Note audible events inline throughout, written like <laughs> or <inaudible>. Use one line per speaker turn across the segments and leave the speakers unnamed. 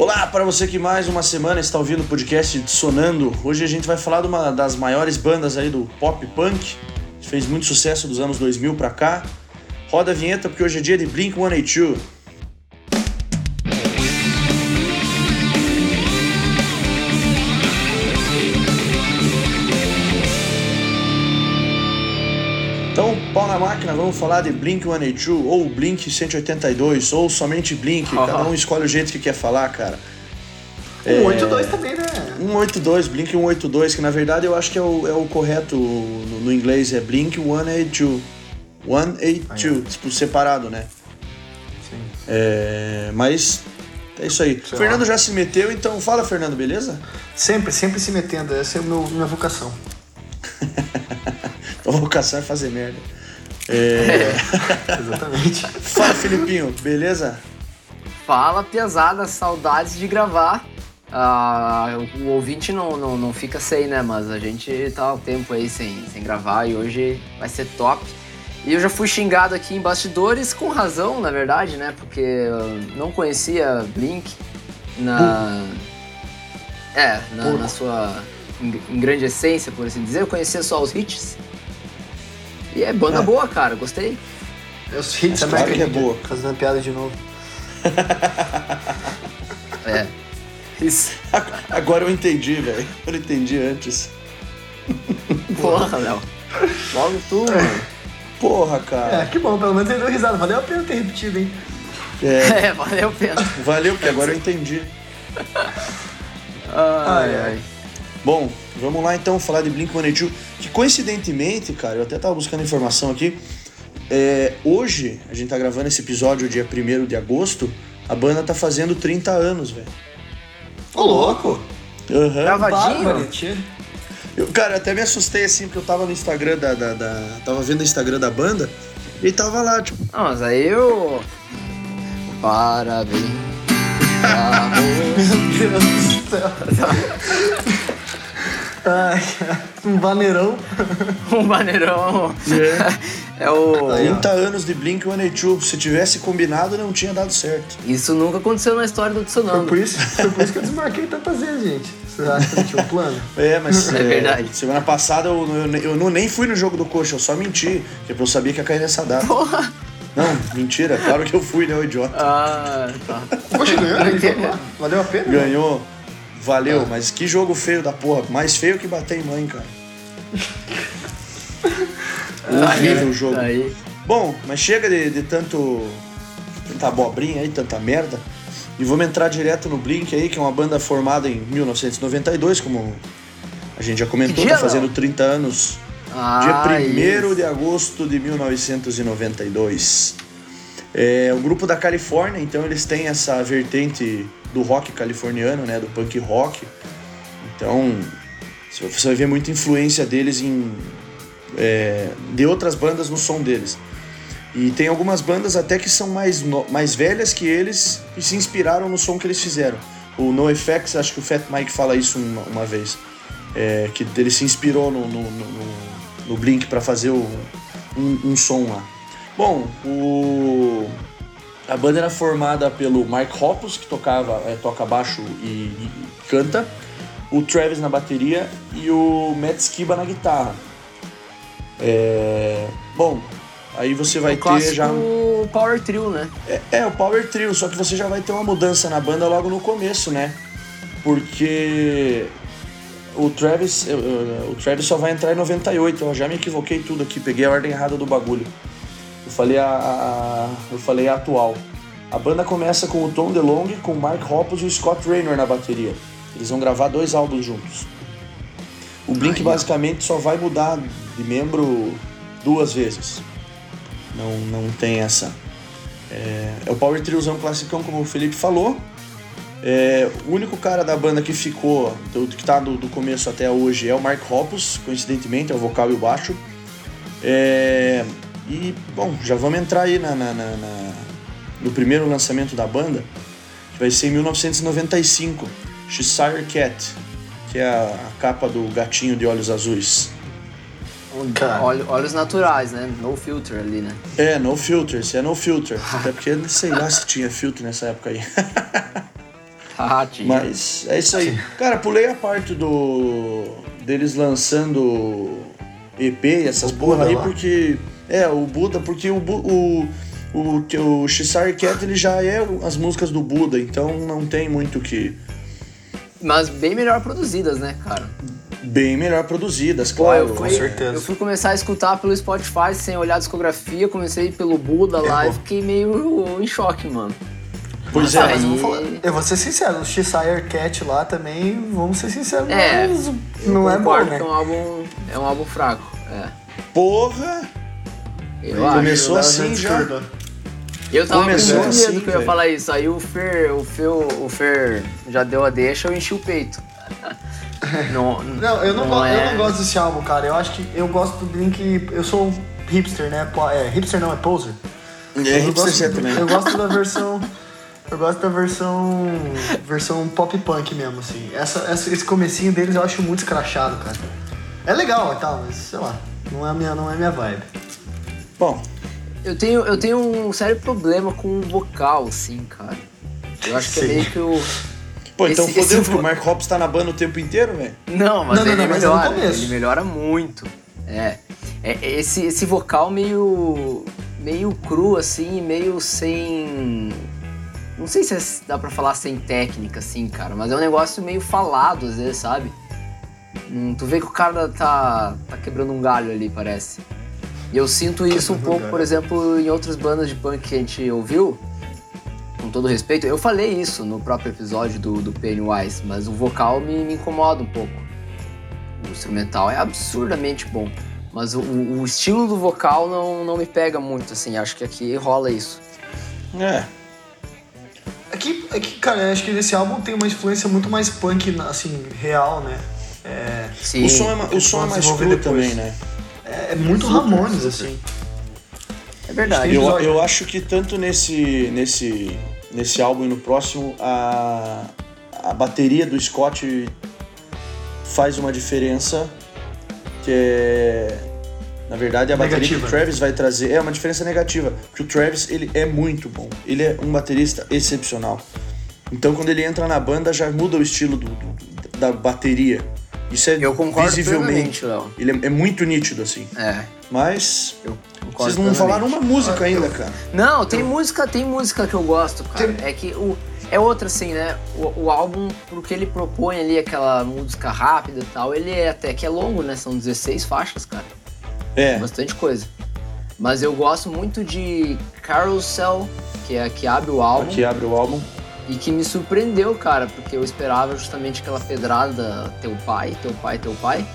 Olá para você que mais uma semana está ouvindo o podcast Sonando. Hoje a gente vai falar de uma das maiores bandas aí do pop punk, que fez muito sucesso dos anos 2000 para cá. Roda a vinheta porque hoje é dia de Blink-182. Na máquina, vamos falar de Blink 182 ou Blink 182 ou somente Blink, cada um escolhe o jeito que quer falar, cara.
182 é... também, né?
182, Blink 182, que na verdade eu acho que é o, é o correto no, no inglês, é Blink 182. 182, ah, tipo, separado, né? Sim. É, mas é isso aí. Sei Fernando lá. já se meteu, então fala, Fernando, beleza?
Sempre, sempre se metendo. Essa é a minha vocação. <laughs>
a vocação é fazer merda. É... <laughs>
Exatamente.
Fala, Filipinho, beleza?
Fala, pesada, saudades de gravar. Ah, o ouvinte não, não, não fica sem, né? Mas a gente tá o tempo aí sem, sem gravar e hoje vai ser top. E eu já fui xingado aqui em bastidores, com razão, na verdade, né? Porque eu não conhecia Blink na. É, na, na sua. Em, em, grande essência, por assim dizer. Eu conhecia só os hits. E é banda é. boa, cara, gostei.
Os hits
também claro que é boa.
Fazendo piada de novo.
é. <laughs> Isso.
Agora eu entendi, velho. Eu não entendi antes.
Porra, Léo. Logo tu, mano.
Porra, cara.
É, que bom, pelo menos ele deu risada. Valeu a pena ter repetido, hein?
É, <laughs> é valeu a pena.
Valeu, porque agora eu entendi.
ai, ai.
Bom, vamos lá então falar de Blink-182, que coincidentemente, cara, eu até tava buscando informação aqui, é, hoje, a gente tá gravando esse episódio dia 1 de agosto, a banda tá fazendo 30 anos, velho.
Ô, louco!
Uhum.
Gravadinho?
Eu, cara, até me assustei assim, porque eu tava no Instagram da, da, da, Tava vendo o Instagram da banda e tava lá, tipo.
Não, mas aí eu. Parabéns.
Meu Deus do céu. <laughs> Um baneirão.
um baneirão. É. é o.
30 anos de Blink 182. Se tivesse combinado, não tinha dado certo.
Isso nunca aconteceu na história do Tsunami.
Foi por isso, foi por isso que eu desmarquei tantas vezes, gente. Você acha que não tinha um plano?
É, mas. <laughs>
É, é verdade.
Semana passada eu, eu, eu, não, nem fui no jogo do coxa, eu só menti. Porque eu sabia que ia cair nessa data.
Porra!
Não, mentira, claro que eu fui, né, o idiota.
Ah, tá. <laughs>
Poxa, ganhou, Valeu a pena?
Ganhou. Valeu, mas que jogo feio da porra. Mais feio que bater em mãe, cara. <laughs> Horrível o jogo.
Aí.
Bom, mas chega de, de tanto. tanta abobrinha aí, tanta merda. E vamos entrar direto no Blink aí, que é uma banda formada em 1992, como a gente já comentou, tá fazendo 30 anos.
Ah,
dia 1 de agosto de 1992. É um grupo da Califórnia, então eles têm essa vertente do rock californiano, né, do punk rock. Então, você vai ver muita influência deles em é, de outras bandas no som deles. E tem algumas bandas até que são mais, no, mais velhas que eles e se inspiraram no som que eles fizeram. O NoFX, acho que o Fat Mike fala isso uma, uma vez, é, que ele se inspirou no, no, no, no Blink para fazer o, um, um som lá. Bom, o a banda era formada pelo Mark Hoppus, que tocava, é, toca baixo e, e, canta, o Travis na bateria e o Matt Skiba na guitarra. É... Bom, aí você vai
o
ter já.
O Power Trio, né?
É, é, o Power Trio, só que você já vai ter uma mudança na banda logo no começo, né? Porque o Travis, o Travis só vai entrar em 98. Eu já me equivoquei tudo aqui, peguei a ordem errada do bagulho. Eu falei a, a, eu falei a atual. A banda começa com o Tom DeLonge, com o Mark Hoppus e o Scott Raynor na bateria. Eles vão gravar dois álbuns juntos. O Blink basicamente só vai mudar de membro duas vezes. Não, não tem essa. É, é o Power Triozão classicão, como o Felipe falou. É, o único cara da banda que ficou, do, que tá do, do, começo até hoje, é o Mark Hoppus, coincidentemente, é o vocal e o baixo. É, e, bom, já vamos entrar aí na, na, na, na, no primeiro lançamento da banda, que vai ser em 1995, Cheshire Cat, que é a, a capa do gatinho de olhos azuis.
Olhos naturais, né? No filter ali, né?
É, no filter, se é no filter. <laughs> Até porque sei lá se tinha filtro nessa época aí. <laughs>
Ah, tinha.
Mas é isso aí. Cara, pulei a parte do. deles lançando EP e essas porra aí,
lá.
É, o Buda, porque o. O o, que o Shire Cat ele já é as músicas do Buda, então não tem muito o que.
Mas bem melhor produzidas, né, cara?
Bem melhor produzidas,
Pô,
claro.
eu fui,
certeza.
Eu fui começar a escutar pelo Spotify sem olhar a discografia, comecei pelo Buda lá e fiquei meio em choque, mano.
Pois é,
mas eu, vou falar- eu vou ser sincero, o Cheshire Cat lá também, vamos ser sinceros,
É,
não é bom, né?
que é um álbum, é um álbum fraco. É.
porra!
Eu acho.
Começou
Léo
assim já.
Eu tava
Começou
com muito medo
assim,
que eu ia falar isso. Aí o Fer, o Fer, o Fer já deu a deixa, eu enchi o peito. <laughs> Não,
Não, eu não, go-
é...
eu não gosto desse álbum, cara. Eu acho que eu gosto do Blink. Eu sou hipster, né? É, hipster não, é poser.
É,
eu
hipster
gosto,
você também.
Eu gosto da versão. Eu gosto da versão. versão pop punk mesmo, assim. Essa, essa- esse comecinho deles eu acho muito escrachado, cara. É legal e tal, mas sei lá. Não é a minha, não é a minha vibe.
Bom,
Eu tenho, eu tenho um sério problema com o vocal, assim, cara. Eu acho que é
Sim.
meio que o.
pô, então
Esse-
fodeu,
esse
porque o Mark Hoppus tá na banda o tempo inteiro, velho.
Não, mas
Não, não,
ele
não, mas é no
melhora.
começo.
ele melhora muito. É. É, esse, esse vocal meio. meio cru, assim, meio sem. Não sei se é- dá pra falar sem técnica, assim, cara, mas é um negócio meio falado, às vezes, sabe? Hum, tu vê que o cara tá, tá quebrando um galho ali, parece. E eu sinto isso um pouco, por exemplo, em outras bandas de punk que a gente ouviu. Com todo respeito, eu falei isso no próprio episódio do, do Pennywise, mas o vocal me, me incomoda um pouco. O instrumental é absurdamente bom. Mas o, o estilo do vocal não, não me pega muito, assim. Acho que aqui rola isso.
É.
É que, é que, cara, acho que esse álbum tem uma influência muito mais punk, assim, real, né? É,
Sim.
O som é, o som é mais cru
depois.
também, né?
É, é muito Ramones, assim.
É verdade.
Eu, eu acho que tanto nesse, nesse, nesse álbum e no próximo, a, a bateria do Scott faz uma diferença que é. Na verdade, a bateria que
Negativa.
o Travis vai trazer é uma diferença negativa. Porque o Travis, ele é muito bom. Ele é um baterista excepcional. Então, quando ele entra na banda, já muda o estilo do- do- da bateria. Isso é
Eu concordo
visivelmente.
Léo.
Ele é, é muito nítido, assim.
É,
Mas
eu
vocês não
plenamente.
falaram uma música ainda, cara.
Não, tem música, tem música que eu gosto, cara. É que o é outra assim, né? O, o álbum, pro que ele propõe ali, aquela música rápida e tal, ele é até que é longo, né? São 16 faixas, cara.
É.
Bastante coisa. Mas eu gosto muito de Carousel, que é a que abre o álbum.
Aqui abre o álbum.
E que me surpreendeu, cara, porque eu esperava justamente aquela pedrada teu pai, teu pai, teu pai.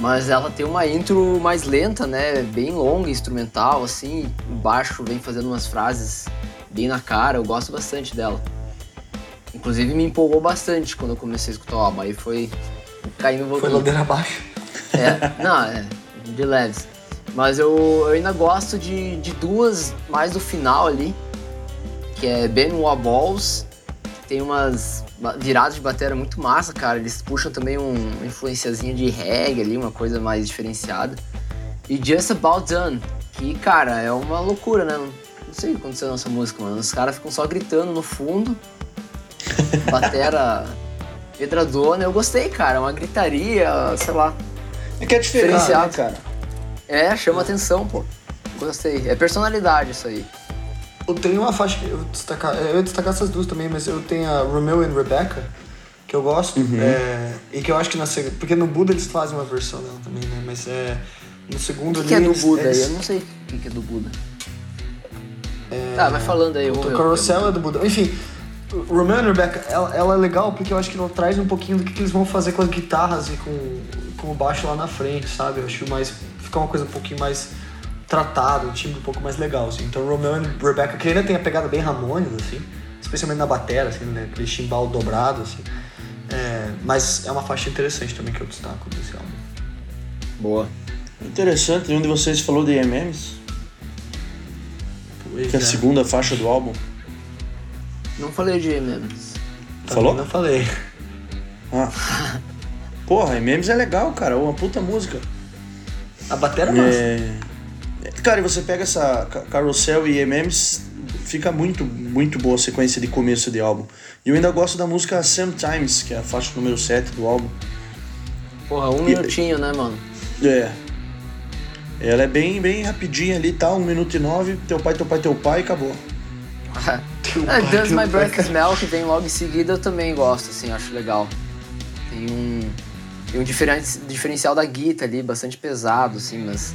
Mas ela tem uma intro mais lenta, né? Bem longa, instrumental, assim. O baixo vem fazendo umas frases bem na cara. Eu gosto bastante dela. Inclusive me empolgou bastante quando eu comecei a escutar o álbum. Aí foi caindo
Foi ladeira abaixo.
É, não, é, de leves. Mas eu, eu ainda gosto de, de duas mais do final ali, que é Ben Balls, que tem umas viradas de bateria muito massa, cara. Eles puxam também um, uma influenciazinha de reggae ali, uma coisa mais diferenciada. E Just About Done, que, cara, é uma loucura, né? Não, sei o que aconteceu nessa música, mano. Os caras ficam só gritando no fundo, <laughs> batera pedradona. Eu gostei, cara, uma gritaria, sei lá.
É que é diferente, né,
Diferenciado.
cara?
É, chama atenção, pô. Gostei. É personalidade isso aí.
Eu tenho uma faixa que eu vou destacar. Eu ia destacar essas duas também, mas eu tenho a Romeo and Rebecca, que eu gosto.
Uhum.
é, e que eu acho que na segunda. Porque no Buda eles fazem uma versão dela também, né? Mas é. No segundo
O
ali.
que, que é do Buda
eles-
Eu não sei o que, que é do Buda. Tá, vai falando aí. eu vou
O. Carousel é do Buda. Enfim, Romeo and Rebecca, ela, ela é legal porque eu acho que ela traz um pouquinho do que, que eles vão fazer com as guitarras e com, com o baixo lá na frente, sabe? Eu acho mais. Fica uma coisa um pouquinho mais tratada, um timbre um pouco mais legal, assim. Então Romeo and Rebecca, que ainda tem a pegada bem Ramones, assim, especialmente na batera, assim, né? Aquele chimbal dobrado, assim. É, mas é uma faixa interessante também que eu destaco desse álbum.
Boa.
Interessante, nenhum de vocês falou de MMs,
Pois
que é a
é.
segunda faixa do álbum.
Não falei de MMs.
Também
Falou?
Não falei.
Ah. <laughs> Porra, MMs é legal, cara, é uma puta música.
A batera é massa.
É... Cara, e você pega essa Ca- Carousel e M&M's, fica muito, muito boa a sequência de começo de álbum. E eu ainda gosto da música Sometimes, que é a faixa número 7 do álbum.
Porra, um
E-
minutinho, né, mano?
É. Ela é bem, bem rapidinha ali, tá? Um minuto e nove, teu pai, teu pai, teu pai, e acabou. <laughs>
Teu
É,
pai,
Does
teu
My Breath. Smell, que vem logo em seguida, eu também gosto, assim, acho legal. Tem um, tem um diferen- diferencial da guitarra ali, bastante pesado, assim, mas...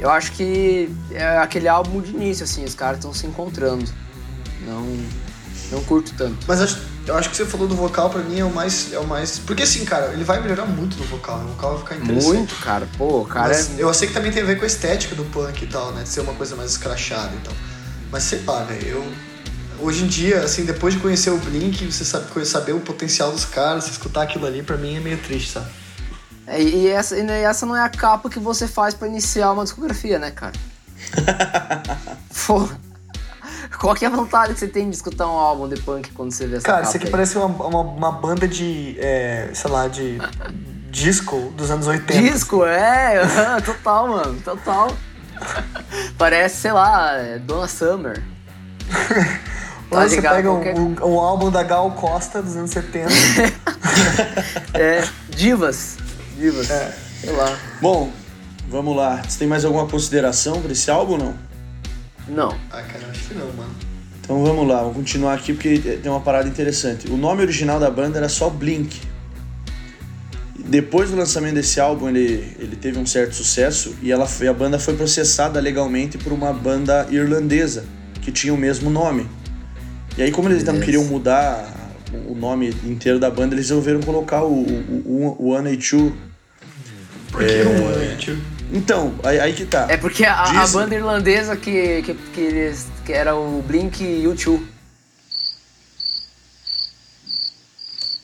Eu acho que é aquele álbum de início, assim, os caras estão se encontrando. Não, não curto tanto.
Mas acho- eu acho que você falou do vocal pra mim é o mais. É o mais. Porque assim, cara, ele vai melhorar muito no vocal. né? O vocal vai ficar interessante.
Muito, cara. Pô, cara
Mas
é...
eu sei que também tem a ver com a estética do punk e tal, né? De ser uma coisa mais escrachada e tal. Mas sei lá, velho, eu. Hoje em dia, assim, depois de conhecer o Blink, você sabe, saber o potencial dos caras, escutar aquilo ali, pra mim é meio triste, sabe?
É, E essa, e essa não é a capa que você faz pra iniciar uma discografia, né, cara? <laughs> Pô, qual que é a vontade que você tem de escutar um álbum de punk quando você vê essa
Cara,
capa
isso aqui
aí?
parece uma, uma, uma banda de, é, sei lá, de disco dos anos 80.
Disco, é, total, mano, total. Parece, sei lá, é Donna Summer. <laughs>
Ou
Tá
você pega
Qualquer-
um, um álbum da Gal Costa dos anos 70. <laughs>
É, Divas. Divas.
É.
Sei lá.
Bom, vamos lá. Você tem mais alguma consideração pra esse álbum ou não?
Não.
ah, cara, acho que não, mano.
Então vamos lá, vamos continuar aqui porque tem uma parada interessante. O nome original da banda era só Blink. Depois do lançamento desse álbum, ele, ele teve um certo sucesso e ela, foi- a banda foi processada legalmente por uma banda irlandesa que tinha o mesmo nome. E aí, como eles não queriam mudar o nome inteiro da banda, eles resolveram colocar o, o, o One and Two.
Por que um ano, tio?
Então, aí, aí que tá.
É porque a, a
Dizem-
banda irlandesa que, que, que, eles, que era o Blink e U2.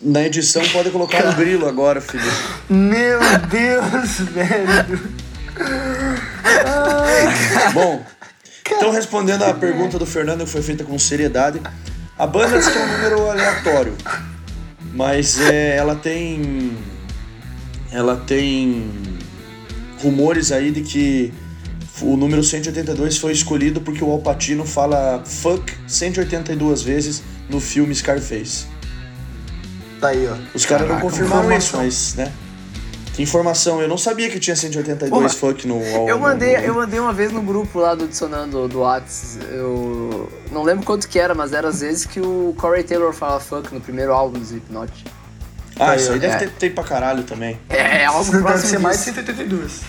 Na edição pode colocar um grilo agora, filho.
Meu Deus, <laughs> velho.
Bom, então respondendo à pergunta do Fernando que foi feita com seriedade, a banda diz que é um número aleatório, mas é, ela tem ela tem rumores aí de que o número 182 foi escolhido porque o Al Pacino fala fuck 182 vezes no filme Scarface.
Tá aí, ó.
Os caras não confirmaram isso, mas, né? Que informação, eu não sabia que tinha 182
Porra,
fuck no ao-
Eu mandei,
no-
eu mandei uma vez no grupo lá do Adicionando do Whats. Eu não lembro quanto que era, mas era às vezes que o Corey Taylor fala fuck no primeiro álbum do Slipknot.
Ah, isso aí
É.
deve ter, ter pra caralho também.
É, é algo
Deve
próximo
ser mais
disso.
182.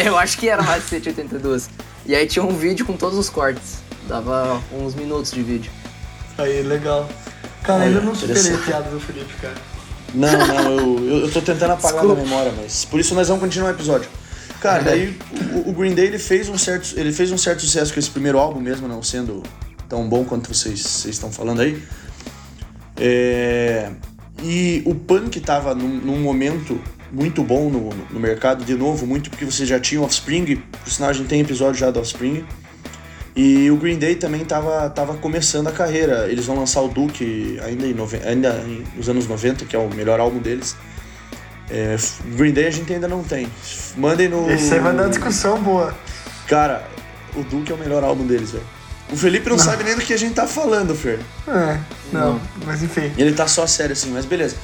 <laughs>
Eu acho que era mais de 182. E aí tinha um vídeo com todos os cortes. Dava uns minutos de vídeo.
Aí, legal. Cara, ainda
Olha,
não superei a piada do Felipe, cara.
Não, não, eu, eu, eu tô tentando apagar
Desculpa.
da memória, mas por isso nós vamos continuar o episódio. Cara, daí o, o Green Day ele fez, um certo, ele fez um certo sucesso com esse primeiro álbum, mesmo não sendo tão bom quanto vocês, vocês estão falando aí. É, e o punk tava num, num momento muito bom no, no mercado, de novo, muito porque você já tinha Offspring, por sinal a gente tem episódio já do Offspring. E o Green Day também tava, tava começando a carreira. Eles vão lançar o Duke ainda, em ainda nos anos 90, que é o melhor álbum deles. É, Green Day a gente ainda não tem. Mandem no.
Esse aí vai dar uma discussão boa.
Cara, o Duke é o melhor álbum deles, velho. O Felipe não, sabe nem do que a gente tá falando, Fer.
É, não, mas enfim.
Ele tá só sério assim, mas beleza.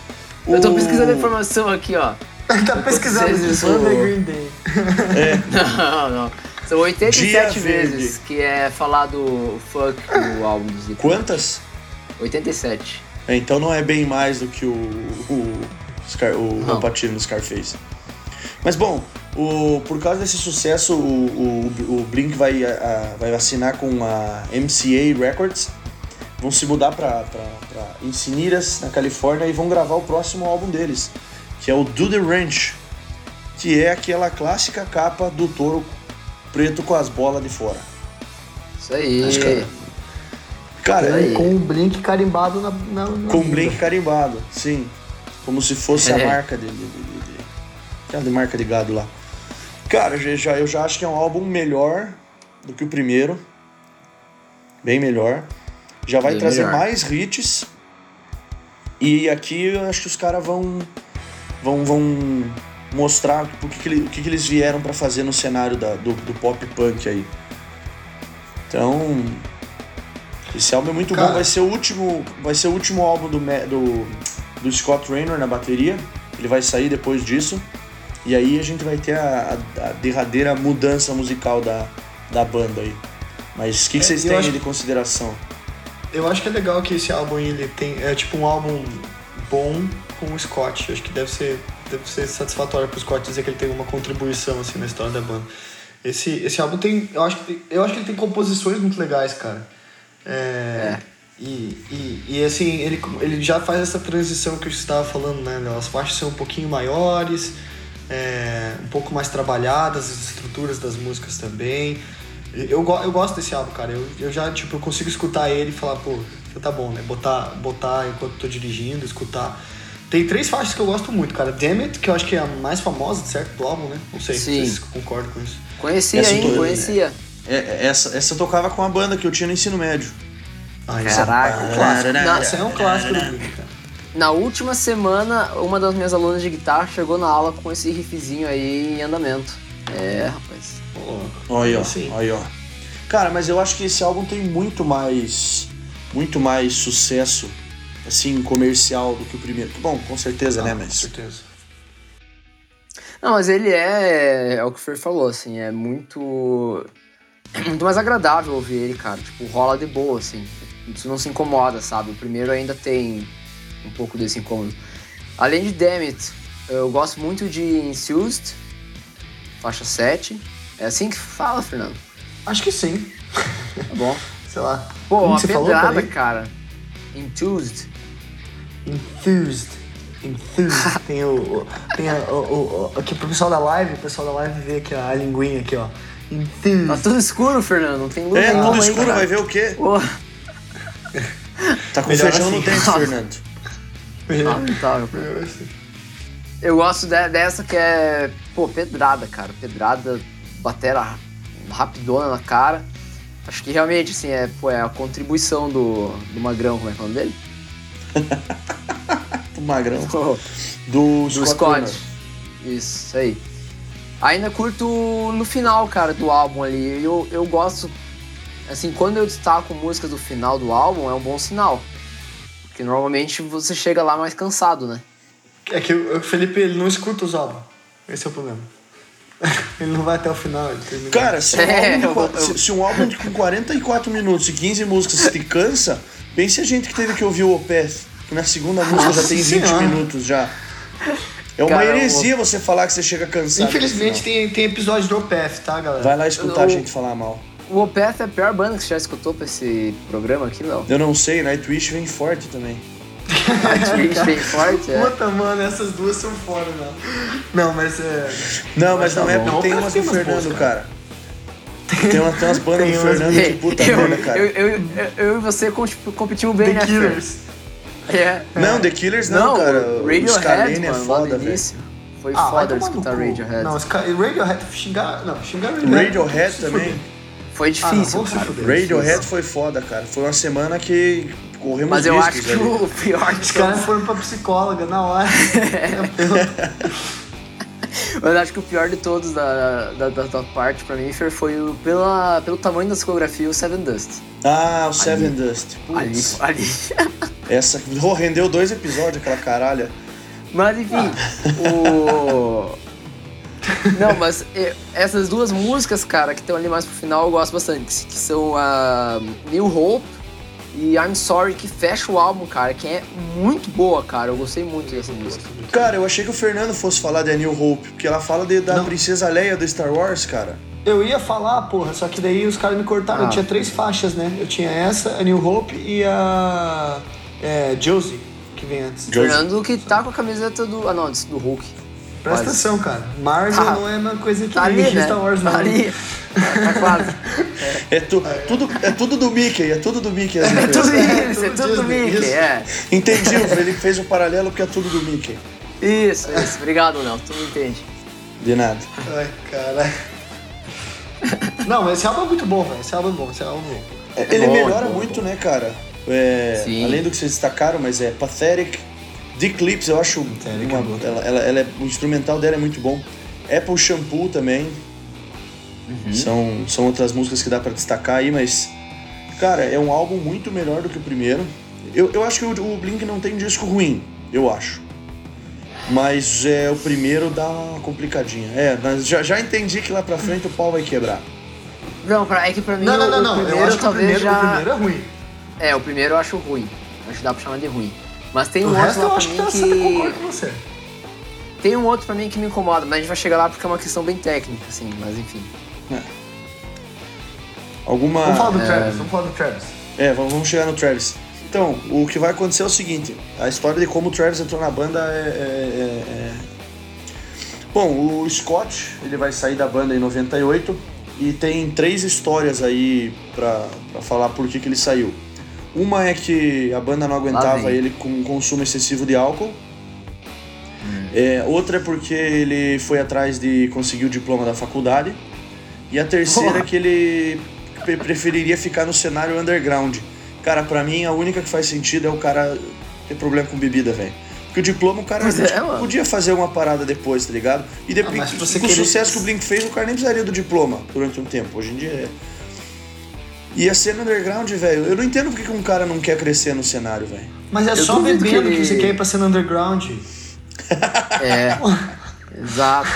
Eu tô
O-
pesquisando a informação aqui, ó. <laughs>
tá pesquisando banda
isso-
Green Day. <laughs>
Não, não. São 87
Dia
vezes
Verde.
que é falado fuck no álbum do Slipknot.
Quantas?
87.
É, então não é bem mais do que o, o, Scar, o
Não.
Al Pacino no Scarface. Mas bom, o, por causa desse sucesso, o, o, o Blink vai, a- vai assinar com a MCA Records. Vão se mudar pra Encinitas, na Califórnia, e vão gravar o próximo álbum deles, que é o Do The Ranch, que é aquela clássica capa do touro preto com as bolas de fora.
Isso aí.
Acho que- Cara,
Aí.
Com o Blink carimbado na. na, na
Com
vida.
Blink carimbado, sim. Como se fosse a
É.
marca dele. De, de, de, aquela de marca de gado lá. Cara, já, já- eu já acho que é um álbum melhor do que o primeiro. Bem melhor. Já vai
Bem
trazer
melhor.
mais hits. E aqui eu acho que os caras vão. vão. vão mostrar o que, que, que, que eles vieram pra fazer no cenário da- do, do pop punk aí. Então, esse álbum é muito
Cara.
bom. Vai ser o último, vai ser o último álbum do, do, do Scott Raynor na bateria. Ele vai sair depois disso. E aí a gente vai ter a, a- a derradeira mudança musical da, da banda aí. Mas o que, que
É,
vocês
eu
têm
acho-
aí de consideração?
Eu acho que é legal que esse álbum ele tem. É tipo um álbum bom com o Scott. Acho que deve ser, deve ser satisfatório pro Scott dizer que ele tem uma contribuição assim, na história da banda. Esse, esse álbum tem. Eu acho, que eu acho que ele tem composições muito legais, cara. É. E, e, e assim, ele, ele já faz essa transição que eu estava falando, né? As faixas são um pouquinho maiores, é, um pouco mais trabalhadas, as estruturas das músicas também. Eu, eu gosto desse álbum, cara. Eu, eu já, tipo, eu consigo escutar ele e falar, pô, tá bom, né? Botar, botar enquanto tô dirigindo, escutar. Tem três faixas que eu gosto muito, cara. Damn It, que eu acho que é a mais famosa, certo, do álbum, né? Não sei
Sim.
se vocês concordam com isso.
Conhecia,
Essa
hein?
tô-
Conhecia.
É, é, essa, essa eu tocava com a banda que eu tinha no ensino médio.
Ah,
Caraca.
é um clássico.
Não,
Esse é um clássico do Blink, cara.
Na última semana, uma das minhas alunas de guitarra chegou na aula com esse riffzinho aí em andamento. É, rapaz.
Olha aí, ó.
Sim.
Olha ó. Cara, mas eu acho que esse álbum tem muito mais. Muito mais sucesso, assim, comercial do que o primeiro. Bom, com certeza, né?
Ah, Com
Mas.
certeza.
Não, mas ele é, é o que o Fer falou, assim, é muito. Muito mais agradável ouvir ele, cara. Tipo, rola de boa, assim. Isso não se incomoda, sabe? O primeiro ainda tem um pouco desse incômodo. Além de Damn It, eu gosto muito de Enthused, faixa 7. É assim que fala, Fernando?
Acho que sim.
Tá bom. <laughs>
Sei lá.
Pô,
Como
uma
que você falou?
pedrada, cara. Enthused.
Enthused. Enthused. <laughs> tem o. Tem a, o, o, o- Aqui pro pessoal da live, o pessoal da live vê aqui a linguinha aqui, ó.
Tá
Enthused.
tudo escuro, Fernando. Não tem luz
É, tudo
aí,
escuro,
cara.
vai ver o quê?
Pô,
Tá com feijão no
assim.
dente, <laughs> Fernando.
Lamentável, cara. Eu gosto de- dessa que é, pô, pedrada, cara. Pedrada, batera rapidona na cara. Acho que realmente, assim, é, pô, é a contribuição do, do Magrão, como é que é o nome dele? <laughs>
O magrão. <laughs>
Do
Do,
Scott.
Scott.
Isso aí. Ainda curto no final, cara, do álbum ali. Eu, eu gosto, assim, quando eu destaco músicas do final do álbum, é um bom sinal. Porque normalmente você chega lá mais cansado, né?
É que o Felipe ele não escuta os álbuns. Esse é o problema. <laughs> Ele não vai até o final.
Cara, se um, <laughs>
É,
álbum, de
eu-
se- um álbum com 44 minutos e 15 músicas te cansa, pense a gente que teve que ouvir o Opeth, que na segunda música já
Nossa
tem 20
Senhora.
minutos já. É uma
Cara,
heresia você falar que você chega cansado.
Infelizmente tem, tem episódio do Opeth, tá, galera?
Vai lá escutar a
Eu-
gente falar mal.
O Opeth é a pior banda que você já escutou pra esse programa aqui, não?
Eu não sei, Nightwish vem forte também.
Twitch bem <laughs> forte, é.
Puta, mano, essas duas são fora, não. Não, mas é.
Não, mas não
Tá
é
bom.
porque tem
Não,
umas
tem
do Fernando,
boas,
cara. Tem umas, tem umas bandas
Tem
do
umas-
Fernando que puta
eu,
merda, cara.
eu, eu, eu, eu e você com- competimos bem,
The
né?
Killers.
É.
Não, The Killers não, cara. O
Radiohead,
Scalene é
mano,
foda, velho.
Foi
Ah,
foda escutar
cu.
Radiohead.
Não, Radiohead, xingar. Não, xingar Radiohead.
Radiohead também.
Foi
Ah, não,
difícil,
se
cara.
Radiohead foi foda, cara. Foi uma semana que corremos
Mas eu
riscos
acho que
ali.
o pior de
Os caras foram pra psicóloga na hora. <laughs>
eu acho que o pior de todos da, da, da, da parte pra mim foi o, pela, pelo tamanho da discografia o Seven Dust.
Ah, o Seven Dust.
Ali,
Putz,
ali. <laughs>
essa oh, rendeu dois episódios, aquela caralha.
Mas enfim, o. Não, mas eh, essas duas músicas, cara, que estão ali mais pro final, eu gosto bastante. Que, que são a New Hope e I'm Sorry, que fecha o álbum, cara, que é muito boa, cara. Eu gostei muito dessa música.
Cara, eu achei que o Fernando fosse falar de A New Hope, porque ela fala de- da
Não.
Princesa Leia do Star Wars, cara.
Eu ia falar, porra, só que daí os caras me cortaram.
Ah.
Eu tinha três faixas, né? Eu tinha essa, a New Hope e a. É, Josie, que vem antes.
Josie.
Fernando que tá com a camiseta do. Ah, não, do Hulk.
Presta
Quase.
atenção, cara. Marvel
Ah, <laughs>
não é uma coisa que
Tá ali, né?
Star Wars, não.
Tá ali. Tá, tá quase.
É, tu- tudo, é tudo do Mickey, é tudo do Mickey.
É tudo
É,
isso, é
tudo
tudo do Mickey,
isso.
é.
Entendi, o Felipe fez o paralelo porque é tudo do Mickey.
Isso, isso. Obrigado, Léo. Tu me entende.
De nada.
Ai, caralho. Não, mas esse álbum é muito bom, velho. Esse álbum é bom, esse álbum é bom.
É, Ele
bom,
melhora
bom,
muito, né, cara? É,
Sim.
além do que vocês destacaram, mas é Pathetic, The Clips, eu acho. Uma- ela, ela, ela é- o instrumental dela é muito bom. Apple Shampoo também. São, são outras músicas que dá pra destacar aí, mas. Cara, é um álbum muito melhor do que o primeiro. Eu, eu acho que o, o Blink não tem disco ruim, eu acho. Mas é, o primeiro dá uma complicadinha. É, mas já, já entendi que lá pra frente o pau vai quebrar.
Não, pra, é que pra mim
Não, não,
o,
não,
o
não.
primeiro
Eu acho que o
talvez
primeiro,
já...
o primeiro é ruim.
É, o primeiro eu acho ruim. Acho que dá pra chamar de ruim. Mas tem um
O
outro
resto
lá
eu
pra
acho que
mim
tá
que...
com você.
Tem um outro pra mim que me incomoda, mas a gente vai chegar lá porque é uma questão bem técnica, assim, mas enfim.
Alguma.
Vamos falar do Travis, vamos falar do Travis.
É, vamos vamos chegar no Travis. Então, o que vai acontecer é o seguinte: a história de como o Travis entrou na banda é. é- é- é- Bom, o Scott ele vai sair da banda em 98 e tem três histórias aí pra, pra falar por que, que ele saiu. Uma é que a banda não aguentava ele com um consumo excessivo de álcool. É, outra é porque ele foi atrás de conseguir o diploma da faculdade. E a terceira é que ele pre- preferiria ficar no cenário underground. Cara, pra mim a única que faz sentido é o cara ter problema com bebida, velho. Porque o diploma o cara
é,
tipo, podia fazer uma parada depois, tá ligado? E depois,
Ah, pra você
com o
querer-
sucesso que o Blink fez, o cara nem precisaria do diploma durante um tempo. Hoje em dia é. E a cena underground, velho, eu não entendo porque que um cara não quer crescer no cenário, velho.
Mas é
Eu
só bebendo
que
que, você quer ir pra cena underground. <laughs>
É, exato.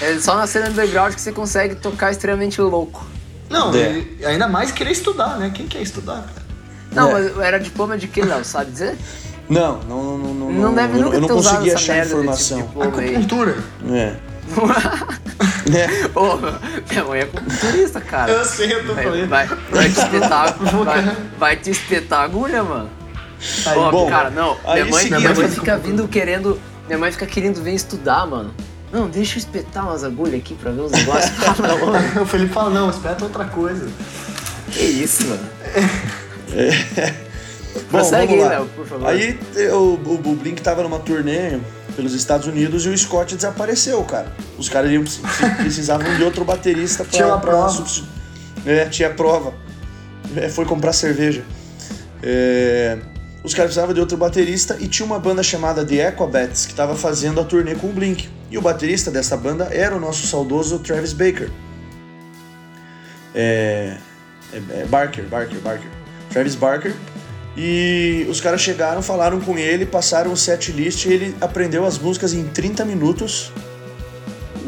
É só na cena underground que você consegue tocar extremamente louco.
Não,
É.
ainda mais querer estudar, né? Quem quer estudar, cara?
Não,
É.
mas era diploma de que, Léo? Sabe dizer?
Não, não, não, não.
Não, deve
eu,
nunca
eu não
ter usado
consegui
essa
achar
merda
informação.
aí.
Acupuntura.
É. <laughs> é.
Ô, minha mãe é culturista, cara.
Eu sei, eu tô
Vai,
falando.
vai, vai te espetar, <laughs> vai, vai te espetar a agulha, mano.
Aí,
Ó,
bom,
cara, não. Minha mãe,
seguinte-
minha mãe fica vindo querendo. Minha mãe fica querendo vir estudar, mano. Não, deixa eu espetar umas agulhas aqui pra ver os negócios. <laughs>
O Felipe fala, não, espeta outra coisa.
que isso, mano.
Bom,
Prossegue
vamos
aí,
lá.
Léo, por favor.
Aí o, o, o Blink tava numa turnê pelos Estados Unidos e o Scott desapareceu, cara. Os caras iam- <laughs> precisavam de outro baterista pra,
Tinha uma
pra
prova.
É, tinha prova. É, foi comprar cerveja. É, os caras precisavam de outro baterista e tinha uma banda chamada The Aquabats que tava fazendo a turnê com o Blink. E o baterista dessa banda era o nosso saudoso Travis Baker. É, é, é Barker, Barker, Barker. Travis Barker. E os caras chegaram, falaram com ele, passaram o set list e ele aprendeu as músicas em 30 minutos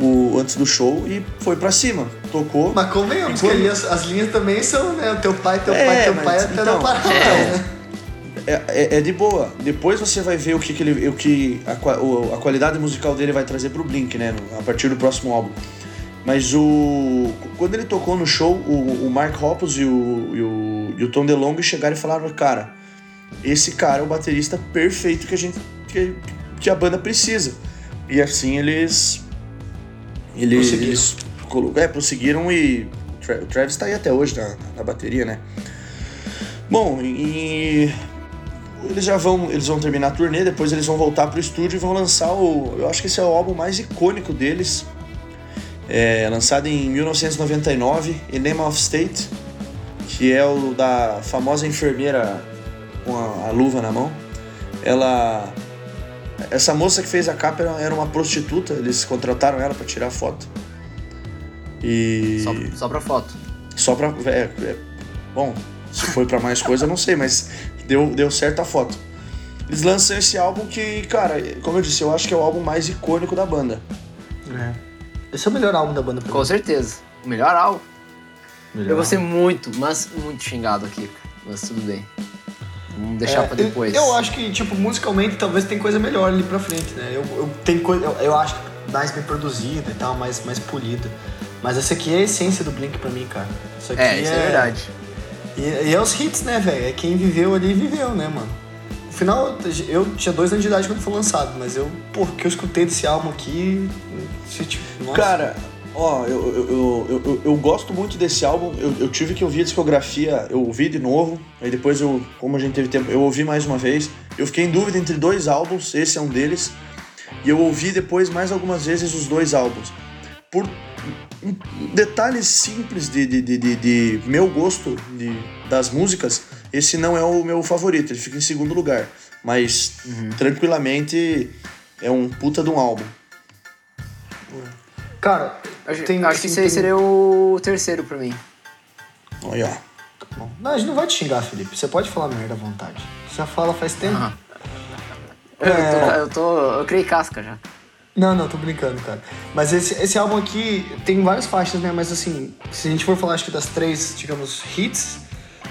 o, antes do show e foi pra cima. Tocou.
Mas convenhamos
E quando-
que ali as, as linhas também são, né? O teu pai, teu
É,
pai, teu
mas
pai até
então,
não parar
é.
né?
É, é- é de boa. Depois você vai ver o que, que ele, o que a, a qualidade musical dele vai trazer pro Blink, né? A partir do próximo álbum. Mas o quando ele tocou no show, o, o Mark Hoppus e o, e, o, e o Tom DeLonge chegaram e falaram, cara, esse cara é o baterista perfeito que a gente que, que a banda precisa. E assim eles eles,
Prosseguiram.
eles é, prosseguiram e o Travis tá aí até hoje na, na bateria, né? Bom, e eles já vão, eles vão terminar a turnê, depois eles vão voltar pro estúdio e vão lançar o, eu acho que esse é o álbum mais icônico deles. É, lançado em 1999, Enema of State, que é o da famosa enfermeira com a, a luva na mão. Ela essa moça que fez a capa era, uma prostituta, eles contrataram ela pra tirar foto. E
Só, só pra foto.
só pra. É, é, bom, se foi pra mais coisa, eu não sei, mas deu, deu certo a foto. Eles lançam esse álbum que, cara, como eu disse, eu acho que é o álbum mais icônico da banda.
É. Esse é o melhor álbum da banda pra
Com
mim.
certeza. O melhor álbum.
Melhor
Eu vou ser muito, mas muito xingado aqui. Mas tudo bem. Vamos deixar
É,
pra depois.
Eu, eu acho que, tipo, musicalmente talvez tem coisa melhor ali pra frente, né? Eu, eu, tem coisa, eu, eu acho que mais bem produzida e tal, mais, mais polida. Mas essa aqui é a essência do Blink pra mim, cara. Isso aqui
É, isso é verdade.
E, e é os hits, né, velho? É quem viveu ali viveu, né, mano? No final, eu tinha dois anos de idade quando foi lançado, mas eu, pô, o que eu escutei desse álbum aqui. se, Tipo, nossa.
Cara, ó, eu, eu, eu, gosto muito desse álbum. Eu, tive que ouvir a discografia, eu ouvi de novo. Aí depois eu, como a gente teve tempo, eu ouvi mais uma vez. Eu fiquei em dúvida entre dois álbuns, esse é um deles. E eu ouvi depois mais algumas vezes os dois álbuns. Por detalhes simples de, de, de, de, de meu gosto de, das músicas, esse não é o meu favorito, ele fica em segundo lugar. Mas tranquilamente é um puta de um álbum.
Cara,
Acho,
tem,
acho que
tem-
esse aí
tem-
seria o terceiro pra mim.
Olha, ó.
Tá bom. Não, a gente não vai te xingar, Felipe. Você pode falar merda à vontade. Você já fala faz tempo.
Aham. Eu, tô, eu tô. Eu criei casca já.
Não, não, tô brincando, cara. Mas esse, esse álbum aqui tem várias faixas, né? Mas assim, se a gente for falar, acho que das três, digamos, hits,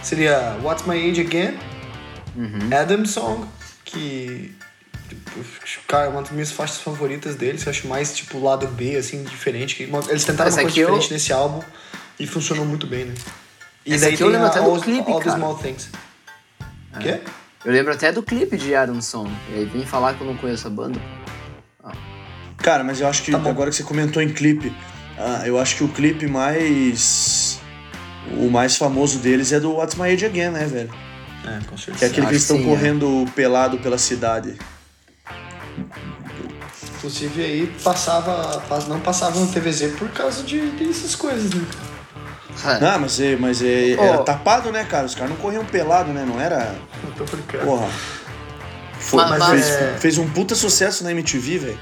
seria What's My Age Again, Adam Song, que. Tipo, Cara, é uma das minhas faixas favoritas deles, que eu acho mais tipo lado B, assim, diferente. Eles tentaram
Essa
uma coisa
aqui eu-
diferente nesse álbum e funcionou muito bem, né? E
Essa
daí
aqui eu lembro até do
All,
clipe,
All the
cara.
Small Things. Quê?
Eu lembro até do clipe de Adamson. E aí vem falar que eu não conheço a banda.
Cara, mas eu acho que
Tá
agora que você comentou em clipe, ah, eu acho que o clipe mais. O mais famoso deles é do What's My Age Again, né, velho?
É, com
Que é
certeza.
aquele que eles estão
é.
correndo pelado pela cidade.
Inclusive aí passava, pas- não passava no TVZ por causa de, dessas coisas, né?
Não, mas, é, mas é,
Ó.
era tapado, né, cara? Os caras não corriam pelado, né? Não era.
Não tô brincando.
Porra. Foi-
Mas-
fez,
é-
fez um puta sucesso na MTV, velho.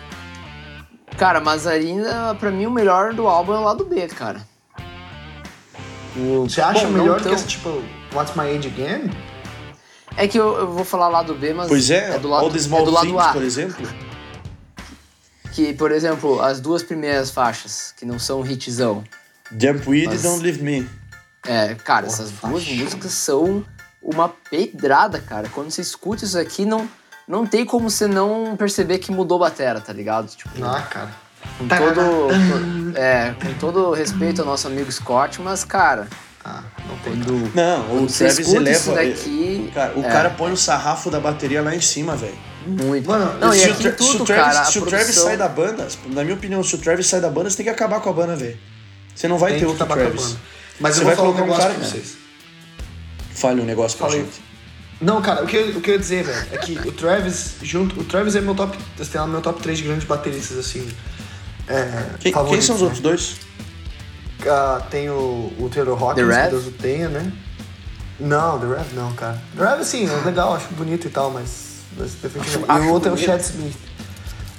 Cara, mas ainda, pra mim, o melhor do álbum é o lado B, cara. O-
Você acha
Bom,
melhor do
tão-
que esse tipo What's My Age Again?
É que eu, eu vou falar lado B, mas.
Pois é,
do lado,
All the Small
é do lado
Things,
A.
por exemplo.
Que, por exemplo, as duas primeiras faixas, que não são hitzão.
Jump With
Mas-
e Don't Leave Me.
É, cara,
Porra,
essas duas
faixão.
músicas são uma pedrada, cara. Quando você escuta isso aqui, não, não tem como você não perceber que mudou batera, tá ligado? Tipo,
Ah, cara.
com todo, to- é, com todo respeito ao nosso amigo Scott, mas, cara,
Ah, não tem.
quando,
Não, o
quando
Travis
escuta isso
eleva.
daqui...
Cara, o
é,
cara põe o sarrafo da bateria lá em cima, velho.
Muito.
Mano,
não, e
se,
aqui
o
tudo,
se o Travis,
cara,
se o Travis
produção-
sai da banda, na minha opinião, se o Travis sai da banda, você tem que acabar com a banda, velho. Você não vai
tem
ter
que
outro
acabar com a
Travis.
banda. Mas
Você
eu
vai
um
colocar um
negócio
cara,
pra vocês.
Fale um negócio pra
Falei.
gente.
Não, cara, o que, eu, o que eu ia dizer, velho, é que o Travis, junto. O Travis é meu top. Sei lá, meu top 3 de grandes bateristas, assim. É,
Quem, quem são os
né?
outros dois?
Ah, tem o, o Taylor Hawkins,
The
que? Deus o tenha, né? Não, The Rev não, cara. The Rev, sim, é legal, acho bonito e tal, mas... mas definitivamente-
Acho
e o outro é o. Chad Smith.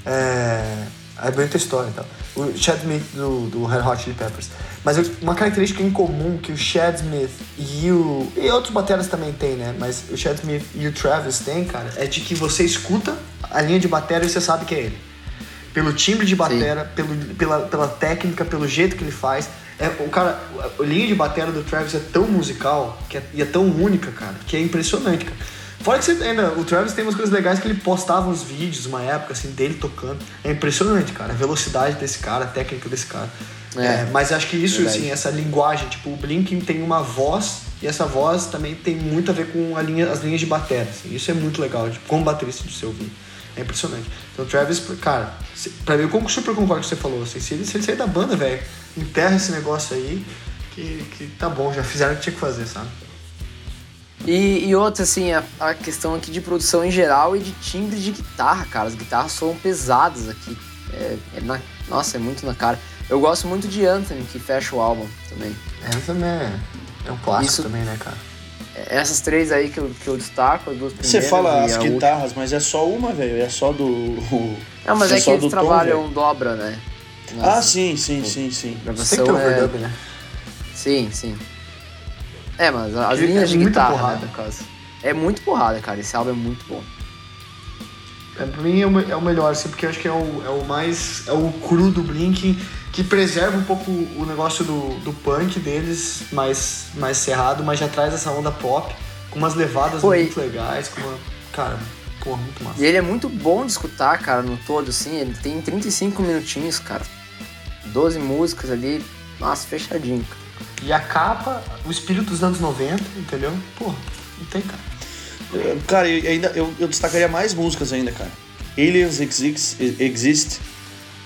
É... É bonita história e tal. O Chad Smith do, do Red Hot Chili Peppers. Mas eu- uma característica em comum que o Chad Smith e o... E outros bateras também tem, né? Mas o Chad Smith e o Travis têm, cara, é de que você escuta a linha de bateria e você sabe que é ele pelo timbre de batera, pelo, pela, pela técnica, pelo jeito que ele faz. É, o cara, a linha de batera do Travis é tão musical que é, e é tão única, cara, que é impressionante, cara. Fora que você, ainda, o Travis tem umas coisas legais que ele postava uns vídeos, uma época assim, dele tocando. É impressionante, cara, a velocidade desse cara, a técnica desse cara.
É.
É, mas acho que isso,
Verdade.
assim, essa linguagem, tipo, o Blink tem uma voz e essa voz também tem muito a ver com linha, as linhas de bateria. Assim. Isso é muito legal, tipo, como baterista de se ouvir. É impressionante. Então, o Travis, cara, pra mim, eu super concordo com o que você falou. Assim, se, ele, se ele sair da banda, velho, enterra esse negócio aí, que, que tá bom, já fizeram o que tinha que fazer, sabe?
E, e outra, assim, a, a questão aqui de produção em geral e de timbre de guitarra, cara. As guitarras soam pesadas aqui. É, é na- nossa, é muito na cara. Eu gosto muito de Anthony, que fecha o álbum também.
Essa também é, é um clássico
Isso-
também, né, cara?
É, Essas três aí que eu, que eu destaco, as duas primeiras.
Você fala
e
as
a última.
guitarras, mas é só uma, velho. É só do.
Não, mas é, que
só
eles
do tom,
trabalham
velho.
dobra, né?
Ah, sim, sim, sim, sim.
Você tem que
Gravação
ter
é...
overdub, né?
Sim, sim. É, mas as
Que
linhas
é
de guitarra,
porrada.
né, no caso. É muito porrada, cara. Esse álbum é muito bom.
É, pra mim é o, é o melhor, assim, porque eu acho que é o, é o mais. É o cru do Blink, que preserva um pouco o negócio do, do punk deles, mais, mais cerrado, mas já traz essa onda pop, com umas levadas
Foi.
muito legais, com uma. Cara, porra, muito massa.
E ele é muito bom de escutar, cara, no todo, assim. Ele tem 35 minutinhos, cara. 12 músicas ali. Nossa, fechadinho, cara.
E a capa, o espírito dos anos 90, entendeu? Porra, não tem, cara.
Eh, Cara, e ainda, eu, eu destacaria mais músicas ainda, cara. Aliens Exist, Exist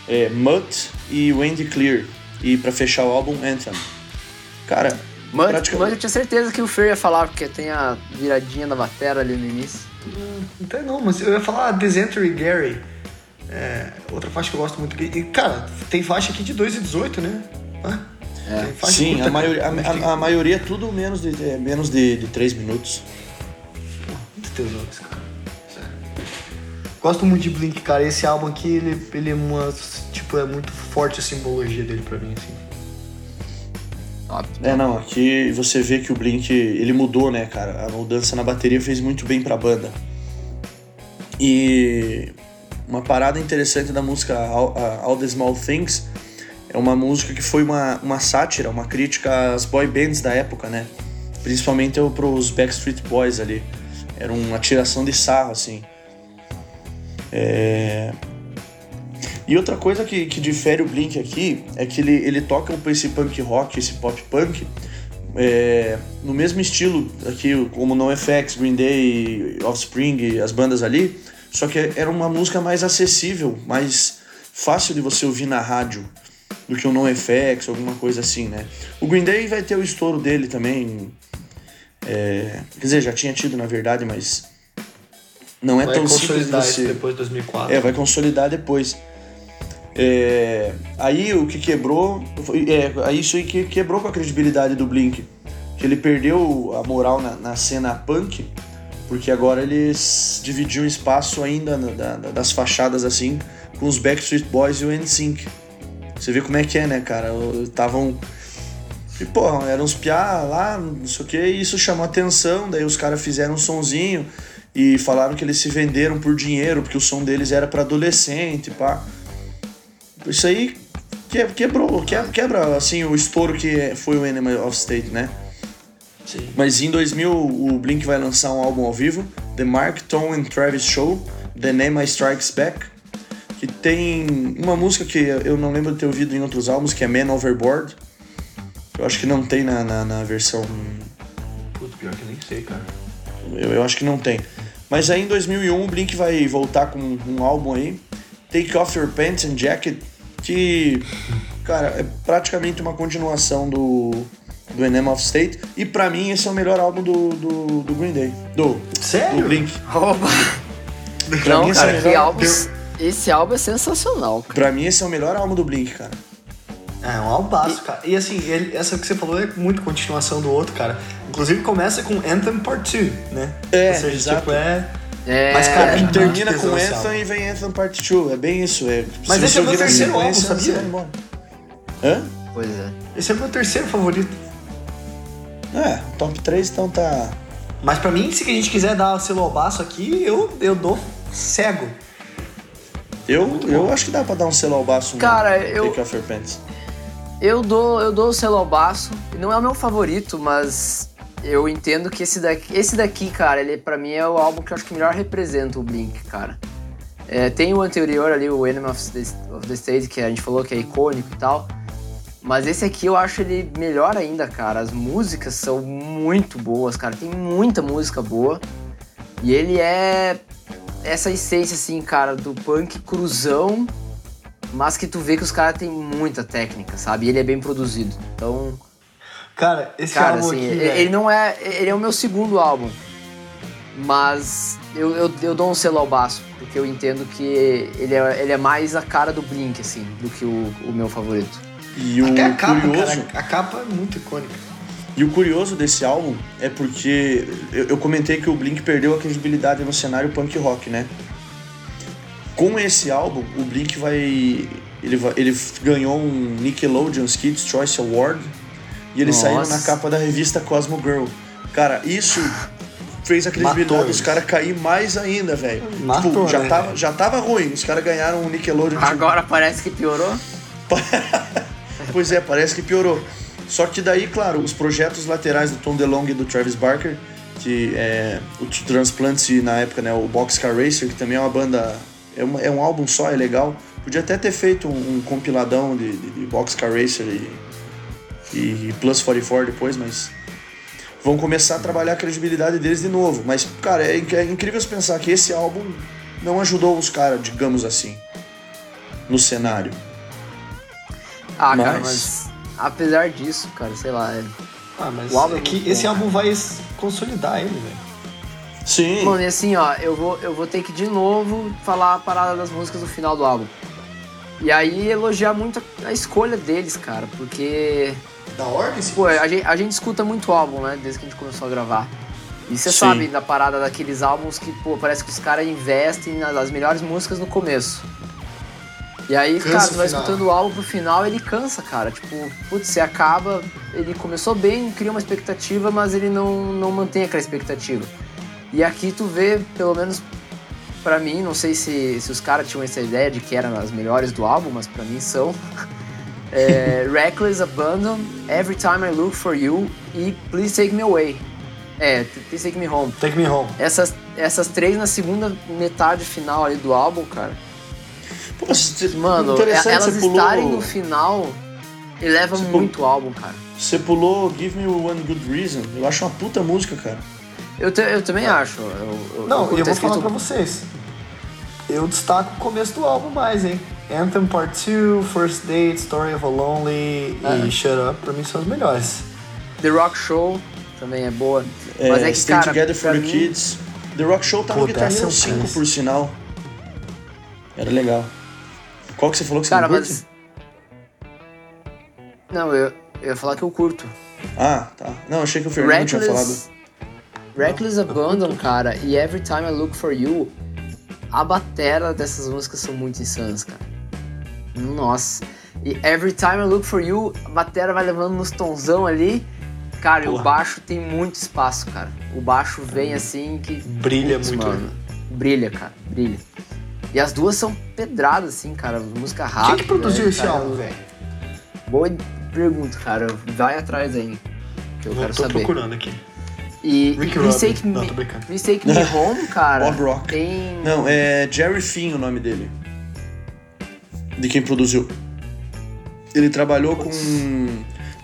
é, Mutt e Wendy Clear. E pra fechar o álbum, Anthem. Cara,
Mas,
praticamente-
eu tinha certeza que o Fer ia falar, porque tem a viradinha da batera ali no início.
Não tem não, mas eu ia falar Dysentery Gary. É, outra faixa que eu gosto muito. E, cara, tem faixa aqui de 2 e 18, né? Hã?
É.
Sim, a maioria, a, a- a maioria é tudo menos de, é, menos de, de 3 minutos.
Muito tesouros, cara. Sério. Gosto muito de Blink, cara. Esse álbum aqui, ele, ele é uma. Tipo, é muito forte a simbologia dele pra mim, assim.
É, não, aqui você vê que o Blink, ele mudou, né, cara? A mudança na bateria fez muito bem pra banda. E uma parada interessante da música All, All the Small Things é uma música que foi uma, uma sátira, uma crítica às boy bands da época, né? Principalmente pros Backstreet Boys ali. Era uma tiração de sarro, assim. É... E outra coisa que, que difere o Blink aqui é que ele, ele toca esse punk rock, esse pop punk, é, no mesmo estilo aqui, como NoFX, Green Day, Offspring, as bandas ali, só que era uma música mais acessível, mais fácil de você ouvir na rádio do que o NoFX, alguma coisa assim, né? O Green Day vai ter o estouro dele também, é, quer dizer, já tinha tido na verdade, mas não é
vai
tão simples você...
isso depois de 2004.
É, vai consolidar depois. É, aí o que quebrou. foi- É, aí isso aí que quebrou com a credibilidade do Blink. Que ele perdeu a moral na, na cena punk, porque agora eles dividiam espaço ainda na- da- das fachadas assim com os Backstreet Boys e o NSYNC. Você vê como é que é, né, cara? Estavam. E, pô, eram uns piá lá, não sei o que, e isso chamou atenção, daí os caras fizeram um sonzinho e falaram que eles se venderam por dinheiro, porque o som deles era pra adolescente, pá. Isso aí que- quebrou, que- quebra, assim, o estouro que foi o Enemy of State, né?
Sim.
Mas em 2000 o Blink vai lançar um álbum ao vivo, The Mark, Tom and Travis Show, The Name I Strikes Back, que tem uma música que eu não lembro de ter ouvido em outros álbuns, que é Man Overboard. Eu acho que não tem na, na, na versão.
Putz, pior que nem sei, cara.
Eu, eu acho que não tem. Mas aí em 2001 o Blink vai voltar com um álbum aí, Take Off Your Pants and Jacket, que, cara, é praticamente uma continuação do, do Enema of State. E pra mim esse é o melhor álbum do, do, do Green Day. Do,
Sério?
do Blink.
Opa!
Pra
Não,
mim, esse
cara,
é
que álbum. Esse álbum é sensacional, cara.
Pra mim esse é o melhor álbum do Blink, cara.
É, um albaço, cara. E assim, ele- essa que você falou é muito continuação do outro, cara. Inclusive começa com Anthem Part 2, né?
É,
Ou seja,
exato.
tipo, é.
É,
Mas, cara,
É, termina com Anthem
álbum.
e vem Anthem Part 2. É bem isso. É,
Mas
se
esse é o meu terceiro álbum, sabia?
embora. Hã?
Pois é.
Esse é o meu terceiro favorito.
É, top 3 então tá.
Mas pra mim, se a gente quiser dar o selo ao baço aqui, eu, eu dou cego.
Eu, eu acho que dá pra dar um selo ao baço no
Cara, eu-
Take Off Your Pants.
Eu dou, eu dou o selo ao baço. Não é o meu favorito, mas eu entendo que esse daqui, esse daqui, cara, ele pra mim é o álbum que eu acho que melhor representa o Blink, cara. É, tem o anterior ali, o Enemy of the, of the State, que a gente falou que é icônico e tal. Mas esse aqui eu acho ele melhor ainda, cara. As músicas são muito boas, cara. Tem muita música boa. E ele é essa essência, assim, cara, do punk cruzão, mas que tu vê que os caras têm muita técnica, sabe? E ele é bem produzido. Então,
Cara, esse
cara,
álbum
assim,
aqui,
ele, ele não é. Ele é o meu segundo álbum. Mas eu, eu, eu dou um selo ao baço, porque eu entendo que ele é, ele é mais a cara do Blink, assim, do que o, o meu favorito.
E o
Até a capa,
curioso,
cara. A capa é muito icônica.
E o curioso desse álbum é porque eu, eu comentei que o Blink perdeu a credibilidade no cenário punk rock, né? Com esse álbum, o Blink vai ele, vai- ele ganhou um Nickelodeon Kids Choice Award e eles
Nossa.
saíram na capa da revista Cosmo Girl. Cara, isso fez a credibilidade
Matou
dos caras cair mais ainda, velho. Tipo, já,
né?
tava, já tava ruim, os caras ganharam um Nickelodeon tipo,
Agora parece que piorou. <laughs>
Pois é, parece que piorou. Só que daí, claro, os projetos laterais do Tom DeLonge e do Travis Barker, que é o Transplants e na época, né, o Boxcar Racer, que também é uma banda, é, uma- é um álbum só, é legal. Podia até ter feito um, um compiladão de, de, de Boxcar Racer e, e Plus 44 depois, mas vão começar a trabalhar a credibilidade deles de novo. Mas, cara, é, é incrível pensar que esse álbum não ajudou os caras, digamos assim, no cenário.
Ah, cara,
Mas-
mas apesar disso, cara, sei lá. é-
Ah, mas
O álbum
é
é
que esse
bom,
álbum vai consolidar ele, velho.
Sim.
Mano, e assim, ó, eu vou, eu vou ter que de novo falar a parada das músicas do final do álbum. E aí elogiar muito a, a escolha deles, cara, porque.
Da ordem, sim.
Pô, a gente, a gente escuta muito álbum, né? Desde que a gente começou a gravar. E você sabe da parada daqueles álbuns que, pô, parece que os caras investem nas melhores músicas no começo. E aí,
Cansa
cara, tu vai escutando o álbum pro final, ele cansa, cara. Tipo, putz, você acaba. Ele começou bem, cria uma expectativa, mas ele não, não mantém aquela expectativa. E aqui tu vê, pelo menos pra mim, não sei se, se os caras tinham essa ideia de que eram as melhores do álbum, mas pra mim são. <laughs> É, Reckless Abandon, Every Time I Look For You e Please Take Me Away. É, Please Take Me Home.
Take Me Home.
Essas, essas três na segunda metade final ali do álbum, cara.
Pô, você-
Mano,
interessante,
elas
pulou,
estarem no final eleva
Você
muito o álbum, cara.
Você pulou Give Me One Good Reason. Eu acho uma puta música, cara.
Eu, te- eu também acho. Eu, eu,
Não,
eu,
e eu vou falar pra vocês. Eu destaco o começo do álbum mais, hein? Anthem Part 2, First Date, Story of a Lonely
Ah.
e Shut Up, pra mim são os melhores.
The Rock Show também é boa.
É,
mas é que,
Stay
cara,
Together for the
mim-
Kids. The Rock Show tá no
Pô,
Guitar
dessa
Hero
eu
5,
canso.
por sinal. Era legal. Qual que você falou que você
Cara,
não curte?
mas. Não, eu, eu ia falar que eu curto.
Ah, tá. Não, achei que o Fernando tinha falado.
Reckless, Reckless Abandon, cara, e Every Time I Look For You, a batera dessas músicas são muito insanas, cara. Nossa. E Every Time I Look For You, a batera vai levando nos tonzão ali. Cara, e o
Porra.
baixo tem muito espaço, cara. O baixo vem assim que...
Brilha
Putz,
muito.
mano. Brilha, cara, brilha. E as duas são pedradas, assim, cara. Música
Quem
rápida.
que produziu
né,
esse
cara?
álbum, velho?
Boa pergunta, cara. Vai atrás aí. Que eu
Eu
quero
tô
saber.
procurando aqui.
E
Rick
Please
Rubin.
Take
Não,
Me,
tô brincando.
Please Take Me <laughs> Home, cara.
Bob Rock.
Tem.
Não, é Jerry Finn o nome dele. De quem produziu. Ele trabalhou com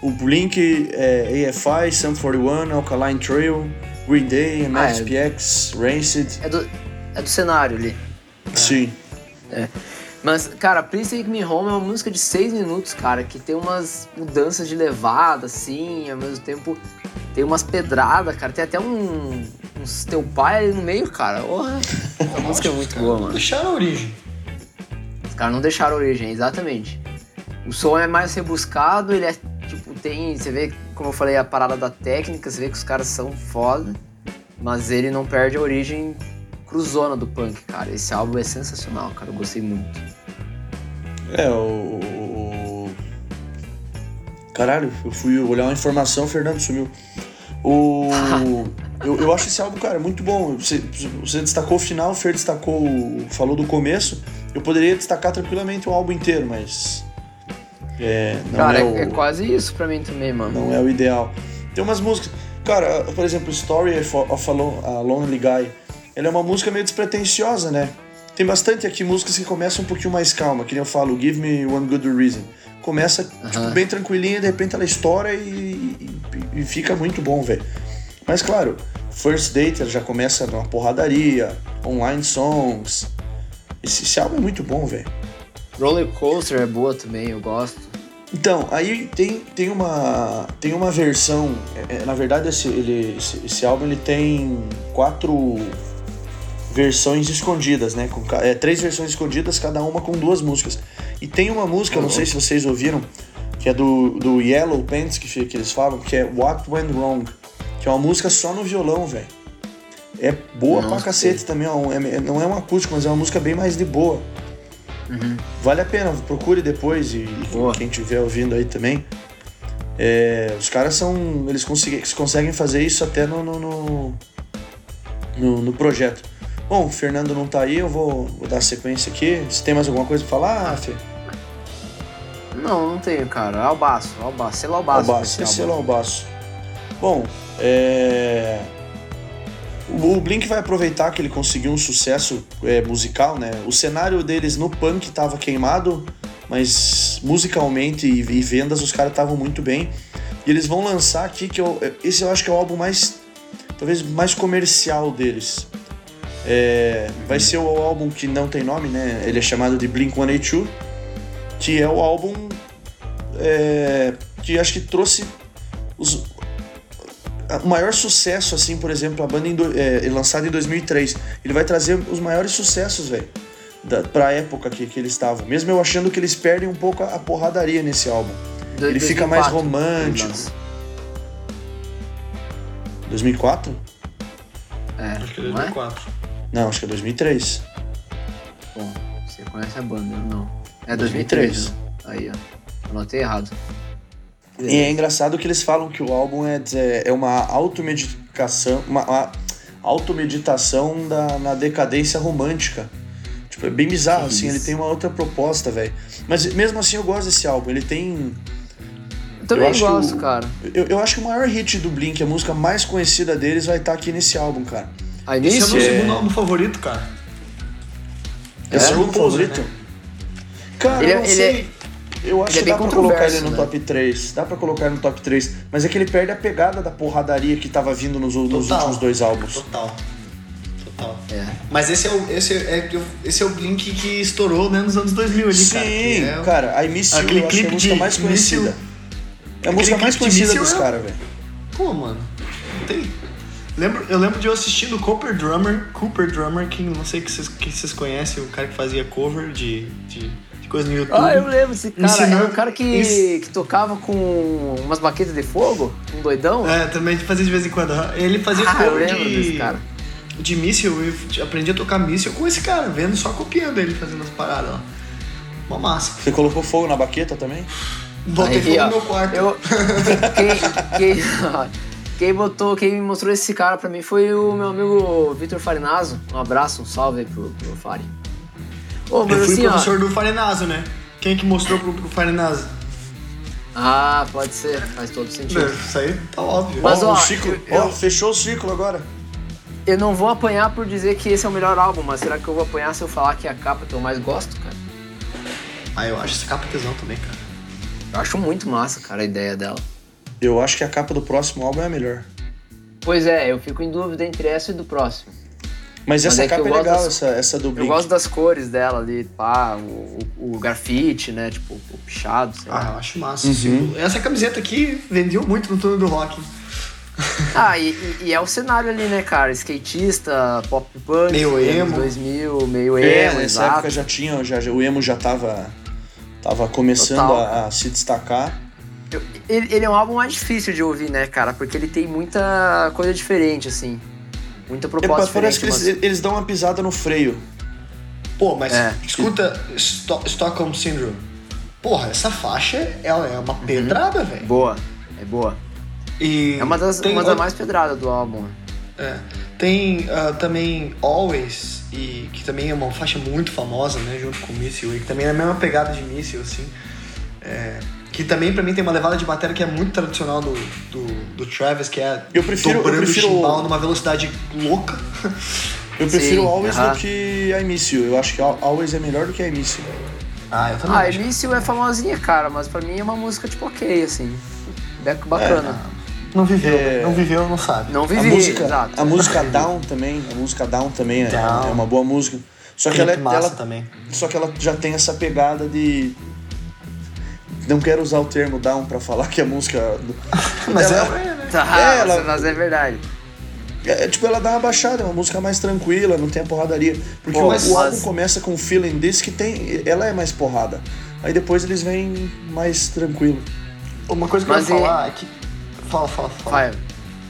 o Blink, é, AFI, Sum 41, Alkaline Trail, Green Day, MXPX, Rancid.
É do, é do cenário ali.
Sim.
Mas, cara, Please Take Me Home é uma música de seis minutos, cara, que tem umas mudanças de levada, assim, ao mesmo tempo tem umas pedradas, cara. Tem até um. um teu pai ali no meio, cara. Porra. A <laughs> música é muito boa, mano.
Deixaram a origem.
Os caras não deixaram a origem, exatamente. O som é mais rebuscado, ele é tipo, tem. Você vê, como eu falei, a parada da técnica, você vê que os caras são foda, mas ele não perde a origem cruzona do punk, cara. Esse álbum é sensacional, cara. Eu gostei muito.
É, o. Caralho, eu fui olhar uma informação, o Fernando sumiu. O. <laughs> eu, eu acho esse álbum, cara, muito bom. Você, você destacou o final, o Fer destacou. falou do começo. Eu poderia destacar tranquilamente o álbum inteiro, mas. É, não
cara,
é,
é,
o,
é quase isso pra mim também, mano.
não é o ideal. Tem umas músicas. Cara, por exemplo, Story of a Lonely Guy. Ela é uma música meio despretensiosa, né? Tem bastante aqui músicas que começam um pouquinho mais calma, que nem eu falo, Give Me One Good Reason. Começa tipo,
Aham.
bem tranquilinha, de repente ela estoura e, e- e fica muito bom, velho. Mas claro, First Date já começa numa porradaria, online songs. Esse, esse álbum é muito bom, velho.
Roller Coaster é boa também, eu gosto.
Então, aí tem, tem, uma, tem uma versão. é, é, na verdade, esse, ele, esse, esse álbum ele tem quatro versões escondidas, né? Com, é, três versões escondidas, cada uma com duas músicas. E tem uma música, eu não sei se vocês ouviram, que é do, do Yellow Pants, que, que eles falam, que é What Went Wrong. Que é uma música só no violão, velho. É boa
Não
pra cacete também, ó, é- não é um acústico, mas é uma música bem mais de boa. Vale a pena, procure depois e,
Boa.
quem estiver ouvindo aí também. É, os caras são. Eles conseguem, eles conseguem fazer isso até no, no, no, no- no projeto. Bom, o Fernando não tá aí, eu vou, vou dar sequência aqui. Se tem mais alguma coisa pra falar, Fê?
Não, não tenho, cara. Albaço, Albaço. Selo Albaço.
Albaço,
esse
esse é
álbum.
o Albaço. Bom, é... o o Blink vai aproveitar que ele conseguiu um sucesso é, musical, né? O cenário deles no punk estava queimado, mas musicalmente e, e vendas os caras estavam muito bem. E eles vão lançar aqui, que eu, esse eu acho que é o álbum mais, talvez mais comercial deles. É, vai ser o álbum que não tem nome, né? Ele é chamado de Blink 182, que é o álbum é, que acho que trouxe os- o maior sucesso, assim, por exemplo, a banda em do- é, lançada em 2003. Ele vai trazer os maiores sucessos, velho, da- pra época que, que eles estavam. Mesmo eu achando que eles perdem um pouco a, a porradaria nesse álbum. Ele fica mais
2004,
romântico.
ele lança.
2004?
É,
Acho que é
não é?
2004.
Não, acho que é 2003.
Bom, você conhece a banda, eu não. É
2003.
2003. né? Aí, ó. Anotei errado.
E é engraçado que eles falam que o álbum é, é é uma automedicação, uma, uma automeditação da, na decadência romântica. Tipo, é bem bizarro, assim, ele tem uma outra proposta, velho. Mas mesmo assim eu gosto desse álbum, ele tem...
Eu também
que
gosto,
o-
cara.
Eu, eu acho que o maior hit do Blink, a música mais conhecida deles, vai estar aqui nesse álbum, cara.
A
Esse é o
início?
meu
é-
segundo álbum favorito, cara.
Esse é,
É?
o favorito?
né?
Cara,
Ele é-
eu não
ele
sei. Eu acho
ele é
que dá pra colocar ele no
né?
top 3. Dá pra colocar ele no top 3. Mas é que ele perde a pegada da porradaria que tava vindo nos, nos
Total.
últimos dois álbuns.
Total. Total.
É.
Mas esse é o, esse é, esse é o Blink que estourou né, nos anos 2000 ali,
Sim,
cara. é o-
cara, I Miss You
aquele
que é a
clipe
música
de
mais conhecida. É a música mais
clipe
conhecida dos
é-
caras, velho.
Pô, mano. Não tem. Lembro, eu lembro de eu assistindo Cooper Drummer, Cooper Drummer, que não sei que vocês, que vocês conhecem, o cara que fazia cover de, de, de coisa no YouTube.
Ah, eu lembro esse cara.
Ensinando-
Era um cara que,
Ens-
que tocava com umas baquetas de fogo, um doidão.
É, também fazia de vez em quando. Ele fazia
Ah, eu
cover
lembro
de,
desse cara.
de míssil. Eu aprendi a tocar míssil com esse cara, vendo, só copiando ele fazendo as paradas lá. Uma massa.
Você colocou fogo na baqueta também?
Botei
Aí,
fogo
ó,
no meu quarto.
Eu, <laughs> quem, quem, <laughs> quem botou, quem me mostrou esse cara pra mim foi o meu amigo Vitor Farinazo. Um abraço, um salve aí pro, pro Fari. Ô, mas
Eu fui
assim, ó.
professor do Farinazo, né? Quem que mostrou pro, pro Farinazo?
Ah, pode ser, faz todo sentido.
Isso aí tá óbvio.
Mas,
ó,
ó,
o ciclo,
eu-
ó,
eu-
fechou o ciclo agora.
Eu não vou apanhar por dizer que esse é o melhor álbum, mas será que eu vou apanhar se eu falar que é a capa que eu mais gosto, cara?
Ah, eu acho essa capa tesão também, cara.
Eu acho muito massa, cara, a ideia dela.
Eu acho que a capa do próximo álbum é a melhor.
Pois é, eu fico em dúvida entre essa e do próximo.
Mas essa
é
capa
eu
é legal,
das-
essa, essa do
Eu
Blink.
gosto das cores dela ali, pá, o, o, o grafite, né? Tipo, o pichado, sei lá.
Ah, eu acho massa.
Uhum.
sim. Essa camiseta aqui vendeu muito no turno do rock. <laughs>
Ah, e, e- é o cenário ali, né, cara? Skatista, pop punk,
Meio emo.
2000, meio
É,
emo,
nessa
exato.
época já tinha, já, já- o emo já tava, tava começando
Total,
a, a se destacar.
Eu- Ele, ele é um álbum mais difícil de ouvir, né, cara? Porque ele tem muita coisa diferente, assim. Muita
Ele,
proposta
parece que eles,
mas-
eles dão uma pisada no freio.
Pô, mas
É.
escuta Sto- Stockholm Syndrome. Porra, essa faixa ela é uma pedrada, velho.
Boa, é boa.
E
É uma das, uma das mais pedradas do álbum.
É. Tem ah, também Always, e, que também é uma faixa muito famosa, né? Junto com Missile, e que também é a mesma pegada de Missile, assim. É, que também pra mim tem uma levada de bateria que é muito tradicional do, do, do Travis, que é
Eu prefiro- eu
dobrando
prefiro-
o chimbal numa velocidade louca.
Eu prefiro
Sim,
Always
aham.
do que I Miss You. Eu acho que Al- Always é melhor do que I Miss You.
Ah, eu também
Ah,
acho.
Início é famosinha, cara, mas pra mim é uma música tipo ok, assim. Beco bacana.
Não viveu,
É.
não viveu, não sabe.
Não
A
vivi,
música,
exato.
a música Down também, a música Down também é,
Down.
é uma boa música. Só que ela, é-
Clipe massa
ela,
também.
só que ela já tem essa pegada de não quero usar o termo down pra falar que a música <laughs>
Mas
ela,
é, né?
Tá, <laughs>
É, ela-
mas é verdade.
é, tipo ela dá uma baixada, é uma música mais tranquila, não tem a porradaria, porque
Pô,
o,
mas-
o álbum começa com um feeling desse que tem, ela é mais porrada. Aí depois eles vêm mais tranquilo.
Uma coisa que
Mas
eu ia falar é que. Fala, fala, fala.
Vai.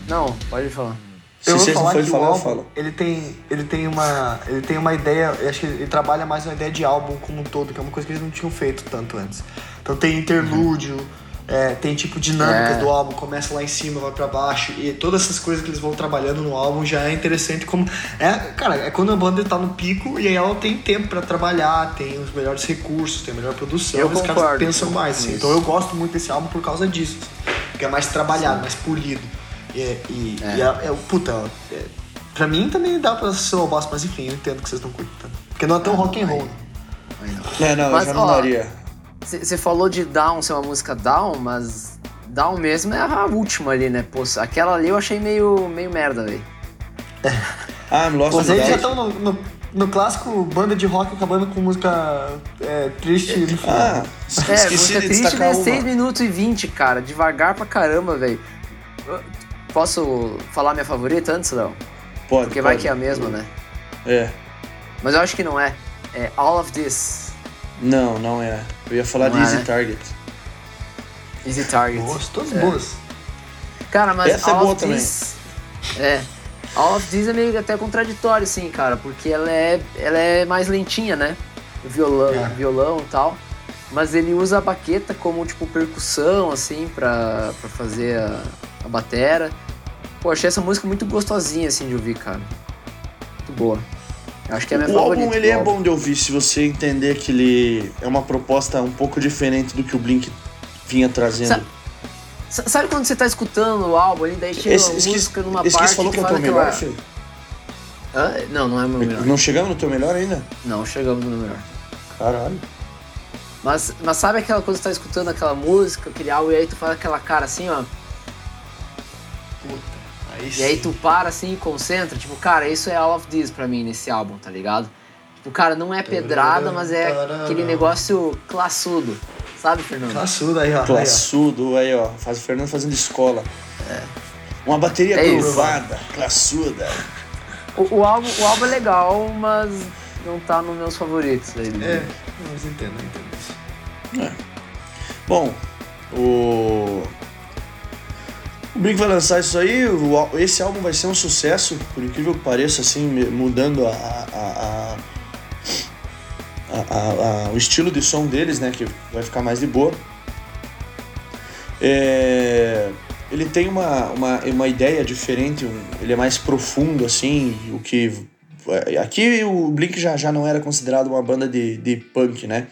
Não, pode falar.
Se
eu vou
vocês não
falar
forem
que
falar,
o
eu
álbum,
falo.
ele tem, ele tem uma, ele tem uma ideia, acho que ele trabalha mais uma ideia de álbum como um todo, que é uma coisa que eles não tinham feito tanto antes. Então tem interlúdio, é, tem tipo dinâmicas
É.
do álbum, começa lá em cima, vai pra baixo, e todas essas coisas que eles vão trabalhando no álbum já é interessante como é, cara, é quando a banda tá no pico e aí ela tem tempo pra trabalhar, tem os melhores recursos, tem a melhor produção,
Eu
e os caras pensam mais, assim. Então eu gosto muito desse álbum por causa disso, assim, porque é mais trabalhado, mais polido. E, e,
É.
e é, é, puta, é, pra mim também dá pra ser o boss, mas enfim, eu entendo que vocês não curtem tanto. Porque não é tão rock and roll. né?
É, não,
Mas,
eu já não
ó,
daria.
Você falou de Down ser uma música Down, mas Down mesmo é a última ali, né? Pô, aquela ali eu achei meio, meio merda, velho.
Ah, I'm Lost
eles já estão no, no, no clássico banda de rock acabando com música é, triste no final.
Ah,
É, música
de
triste é
uma.
6 minutos e 20, cara. Devagar pra caramba, velho. Posso falar minha favorita antes, Léo?
Pode,
Porque vai
pode.
que é a mesma, né?
É.
Mas eu acho que não é. É All of This.
Não, não é. Eu ia falar
Não
de
é,
Easy
né?
Target.
Easy Target.
Boas, todas boas.
Cara, mas
Essa é
All
boa
of
também.
This... É. All of This é meio até contraditório, assim, cara, porque ela é, ela é mais lentinha, né? Violão,
É.
violão e tal. Mas ele usa a baqueta como, tipo, percussão, assim, pra, pra fazer a, a batera. Pô, achei essa música muito gostosinha, assim, de ouvir, cara. Muito boa. Acho que é a minha
o
favorita.
álbum ele é
álbum.
bom de ouvir se você entender que ele é uma proposta um pouco diferente do que o Blink vinha trazendo.
Sa- sa- Sabe quando você tá escutando o álbum ali, daí chega
Esse,
uma
esse, que,
música numa
esse
parte
você falou que é o teu melhor,
aquela-? Hã? Não, não é o meu melhor.
Não chegamos no teu melhor ainda?
Não, chegamos no melhor.
Caralho.
Mas, mas sabe aquela coisa que você tá escutando aquela música, aquele álbum, e aí tu faz aquela cara assim, ó.
Aí
E aí tu para assim e concentra, tipo, cara, isso é All of This pra mim nesse álbum, tá ligado? Tipo, cara, não é pedrada, mas é aquele negócio classudo. Sabe, Fernando?
Classudo aí, ó.
Classudo, aí ó, faz o Fernando fazendo escola. Uma bateria
É isso.
curvada, classuda.
O, o álbum, o álbum é legal, mas não tá nos meus favoritos. Aí,
É, mas entendo, entendo isso.
Bom, o. O Blink vai lançar isso aí, o esse álbum vai ser um sucesso, por incrível que pareça, assim, mudando a, a- a- o estilo de som deles, né, que vai ficar mais de boa. É, ele tem uma, uma, uma ideia diferente, um- ele é mais profundo, assim, o que... Aqui o Blink já, já não era considerado uma banda de, de punk, né?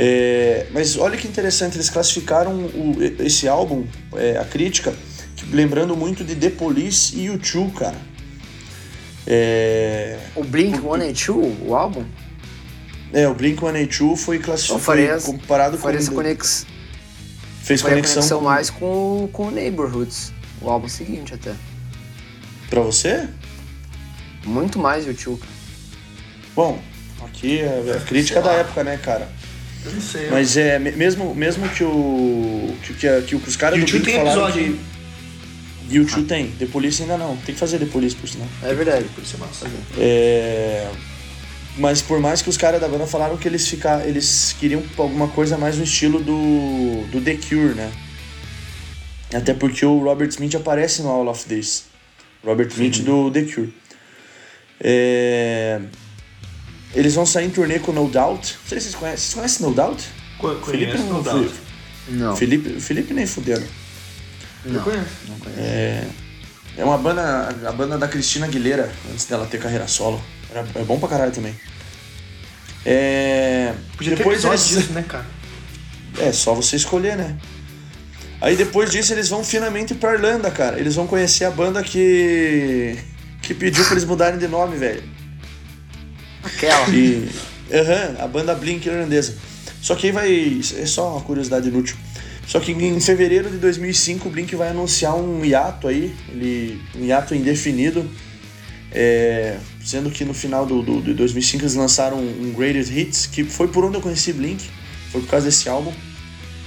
É, mas olha que interessante, eles classificaram o- esse álbum, é, a crítica, lembrando muito de The Police e U2, cara. É,
O Blink 182, o álbum,
é, o Blink-182 foi classificado,
faria-
foi comparado
faria
com...
essa conex,
fez
faria
conexão,
conexão
com-
mais com, com o Neighborhoods, o álbum seguinte até.
pra você?
Muito mais YouTube.
Bom, aqui é a crítica da época, né, cara?
Eu não sei.
Mas é, me- mesmo, mesmo que o. que, que, que os caras do
U2
Blink
tem
falaram
episódio,
que. YouTube tem, The Police ainda não. Tem que fazer The Police, por sinal.
É verdade.
Por isso é massa.
É, Mas por mais que os caras da banda falaram que eles ficar, eles queriam alguma coisa mais no estilo do, do The Cure, né? Até porque o Robert Smith aparece no All of This. Robert Smith do The Cure. É, Eles vão sair em turnê com No Doubt. Não sei se vocês conhecem. Vocês conhecem No Doubt?
Co-
Felipe
conheço,
não,
dá.
Felipe,
Não,
Felipe, Felipe nem fudendo.
Eu
não,
conheço.
não conheço.
É uma banda, a banda da Cristina Aguilera, antes dela ter carreira solo. Era, é bom pra caralho também. É...
Podia ter
depois
episódio
eles...
disso, né, cara? <laughs>
É, só você escolher, né? Aí depois disso eles vão finalmente pra Irlanda, cara. Eles vão conhecer a banda que. que pediu pra eles mudarem de nome, velho.
Aquela.
E. Aham, a banda Blink irlandesa. Só que aí vai. É só uma curiosidade inútil. Só que em fevereiro de 2005 o Blink vai anunciar um hiato aí, ele, um hiato indefinido. É, sendo que no final do, do, de 2005 eles lançaram um Greatest Hits, que foi por onde eu conheci Blink, foi por causa desse álbum.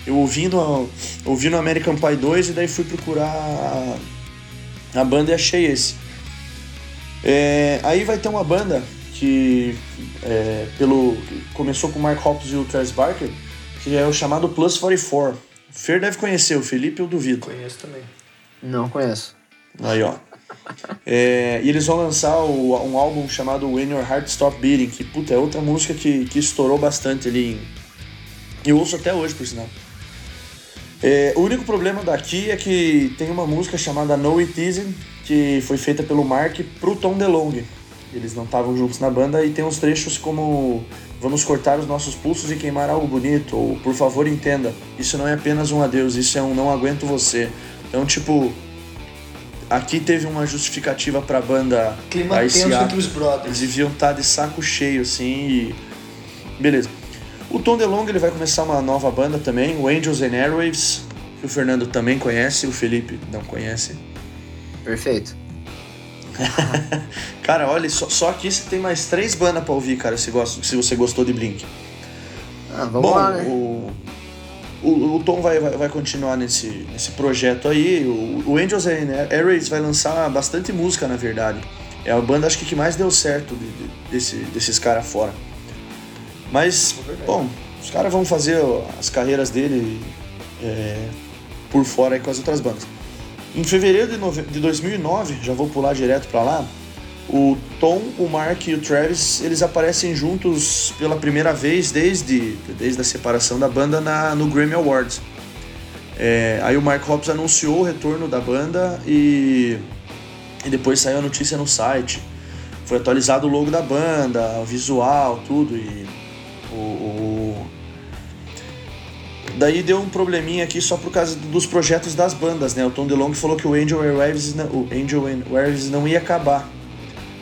Eu ouvi no, ouvi no American Pie 2 e daí fui procurar a, a banda e achei esse. É, aí vai ter uma banda que é, pelo começou com o Mark Hoppus e o Travis Barker, que é o chamado Plus 44. O Fer deve conhecer, o Felipe eu duvido.
Conheço também.
Não conheço.
Aí, ó. É, e eles vão lançar o- um álbum chamado When Your Heart Stop Beating, que puta, é outra música que, que estourou bastante ali. Em... Eu ouço até hoje, por sinal. É, o único problema daqui é que tem uma música chamada No It Isn't, que foi feita pelo Mark pro Tom DeLonge. Eles não estavam juntos na banda e tem uns trechos como Vamos cortar os nossos pulsos e queimar algo bonito, ou Por favor entenda, isso não é apenas um adeus, isso é um não aguento você. Então, tipo, aqui teve uma justificativa pra banda
Clima
a esse
tenso entre os
Eles
brothers.
deviam estar de saco cheio, assim, e... Beleza. O Tom DeLonge, ele vai começar uma nova banda também, o Angels and Airwaves, que o Fernando também conhece, o Felipe não conhece.
Perfeito. <laughs>
Cara, olha, só, só aqui você tem mais três bandas pra ouvir, cara, se, gosta, se você gostou de Blink.
Ah, vamos
Bom,
lá, né?
o, o, o Tom vai, vai, vai continuar nesse, nesse projeto aí. O, o Angels and Airwaves vai lançar bastante música, na verdade. É a banda, acho que, que mais deu certo de- de- desse, desses caras fora. Mas, bom, os caras vão fazer as carreiras dele é, por fora aí com as outras bandas. Em fevereiro de, nove... de 2009, já vou pular direto para lá, o Tom, o Mark e o Travis, eles aparecem juntos pela primeira vez desde, desde a separação da banda na, no Grammy Awards. É, aí o Mark Hoppus anunciou o retorno da banda e, e depois saiu a notícia no site. Foi atualizado o logo da banda, o visual, tudo. E o, o... Daí deu um probleminha aqui só por causa dos projetos das bandas, né? O Tom DeLonge falou que o Angel Airwaves não, o Angel Airwaves não ia acabar.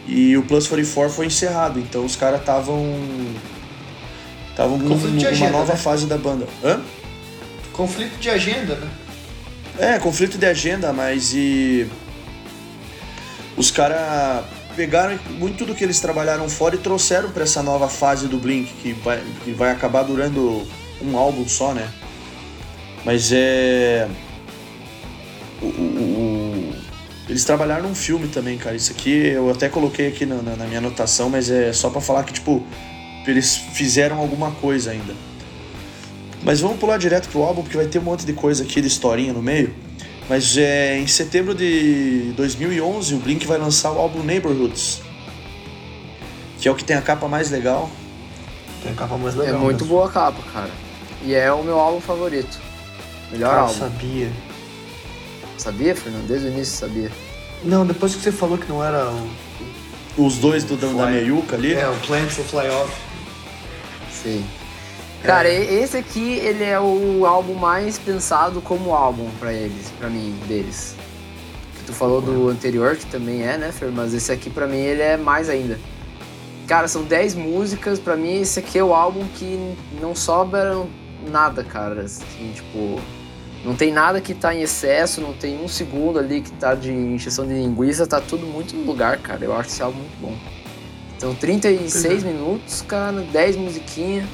E o Plus 44 foi encerrado, então os caras estavam estavam numa nova né? fase da banda. Hã?
Conflito de agenda, né?
É, conflito de agenda, mas e. Os caras pegaram muito do que eles trabalharam fora e trouxeram para essa nova fase do Blink, que vai, que vai acabar durando um álbum só, né? Mas é. O, o, o, eles trabalharam num filme também, cara. Isso aqui eu até coloquei aqui na, na minha anotação, mas é só para falar que, tipo, eles fizeram alguma coisa ainda. Mas vamos pular direto pro álbum, porque vai ter um monte de coisa aqui de historinha no meio. Mas é, em setembro de 2011, o Blink vai lançar o álbum Neighborhoods, que é o que tem a capa mais legal.
Tem a capa mais legal.
É muito mesmo. boa a capa, cara. E é o meu álbum favorito. Melhor cara, álbum.
sabia.
Sabia, Fernando? Desde o início sabia.
Não, depois que você falou que não era o...
Os dois do, da meiuca ali?
É, o Plan to Fly Off.
Sim. Cara, é. esse aqui, ele é o álbum mais pensado como álbum para eles, para mim, deles. Que tu falou do anterior, que também é, né, Fer? Mas esse aqui para mim ele é mais ainda. Cara, são 10 músicas, para mim esse aqui é o álbum que não sobra nada, cara. Assim, tipo, não tem nada que tá em excesso, não tem um segundo ali que tá de encheção de linguiça, tá tudo muito no lugar, cara. Eu acho esse álbum muito bom. Então, 36 uhum. minutos, cara, 10 musiquinhas.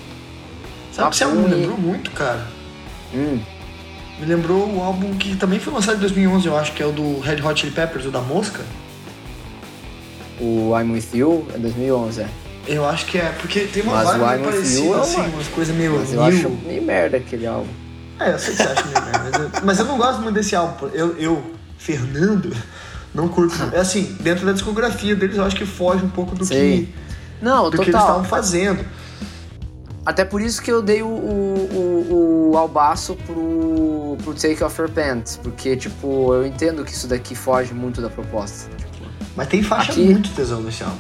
Sabe que esse álbum me lembrou muito, cara?
Hum.
Me lembrou o álbum que também foi lançado em 2011, eu acho, que é o do Red Hot Chili Peppers, o da Mosca.
O I'm With You é 2011, é.
Eu acho que é, porque tem uma Mas vibe meio parecida, assim, umas coisas meio
Mas eu acho meio merda aquele álbum.
É, eu sei que você acha meio merda, mas eu, mas eu não gosto muito desse álbum. Eu, eu Fernando, não curto. É assim, dentro da discografia deles, eu acho que foge um pouco do que...
Não,
do
total.
que eles estavam fazendo.
Até por isso que eu dei o, o, o, o albaço pro, pro Take Off Your Pants, porque, tipo, eu entendo que isso daqui foge muito da proposta. Tipo,
Mas tem faixa aqui, muito tesão nesse álbum.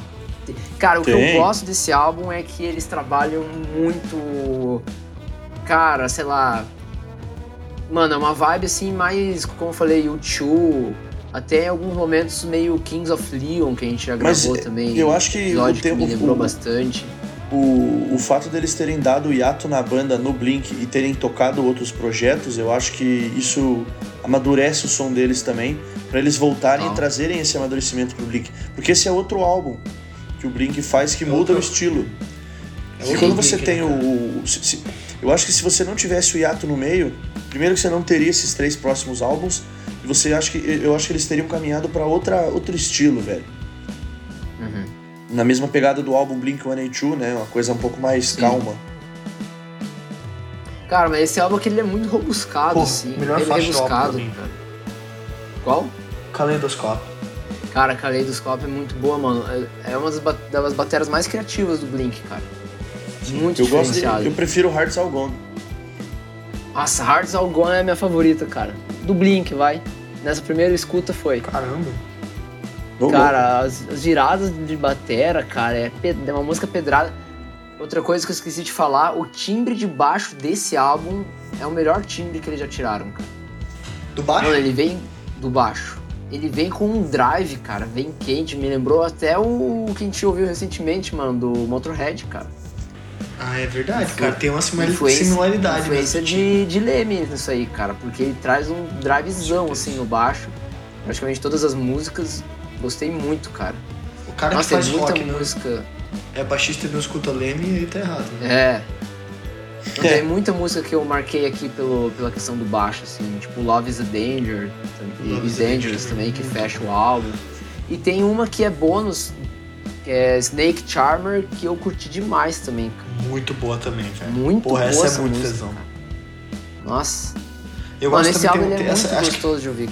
Cara, o tem. que eu gosto desse álbum é que eles trabalham muito. Cara, sei lá. Mano, é uma vibe assim mais, como eu falei, U2, até em alguns momentos meio Kings of Leon, que a gente já gravou
Mas
também.
Eu acho que
o tempo que me lembrou o, bastante
o, o fato deles terem dado hiato na banda no Blink e terem tocado outros projetos, eu acho que isso amadurece o som deles também, para eles voltarem ah. e trazerem esse amadurecimento pro Blink. Porque esse é outro álbum que o Blink faz que é muda outro... o estilo. É e quando você tem né, o. o se, se, eu acho que se você não tivesse o hiato no meio, primeiro que você não teria esses três próximos álbuns, e você acha que. Eu acho que eles teriam caminhado para outro estilo, velho na mesma pegada do álbum Blink-182, né? Uma coisa um pouco mais Sim. calma.
Cara, mas esse álbum aqui ele é muito robuscado, Pô, assim.
Melhor
ele
é rebuscado. Mim, cara.
Qual?
Kaleidoscope.
Cara, Kaleidoscope é muito boa, mano. É, é uma das, das baterias mais criativas do Blink, cara. Muito eu gosto de,
Eu prefiro Hearts All Gone.
Nossa, Hearts All Gone é a minha favorita, cara. Do Blink, vai. Nessa primeira escuta foi.
Caramba.
Cara, as, as, viradas de batera, cara, é, é uma música pedrada. Outra coisa que eu esqueci de falar, o timbre de baixo desse álbum é o melhor timbre que eles já tiraram, cara.
Do baixo? Não,
ele vem do baixo. Ele vem com um drive, cara, vem quente. Me lembrou até o que a gente ouviu recentemente, mano, do Motorhead, cara.
Ah, é verdade, cara. Tem uma influência, similaridade.
Influência de, de Leme nisso aí, cara. Porque ele traz um drivezão, assim, no baixo. Praticamente todas as músicas Gostei muito, cara.
O cara
Nossa,
que faz
é muita
rock,
né? música. Né?
É baixista e não escuta Leme e aí tá errado.
Né? É. Tem muita música que eu marquei aqui pelo, pela questão do baixo, assim, tipo Love is a Danger, e is Dangerous também, que fecha o álbum. E tem uma que é bônus, que é Snake Charmer, que eu curti demais também.
Muito boa também, velho.
Muito
Porra,
boa
essa,
essa
é muito
música.
tesão.
Nossa.
Eu
Mano, esse álbum
tem,
é
essa,
muito gostoso que... de ouvir.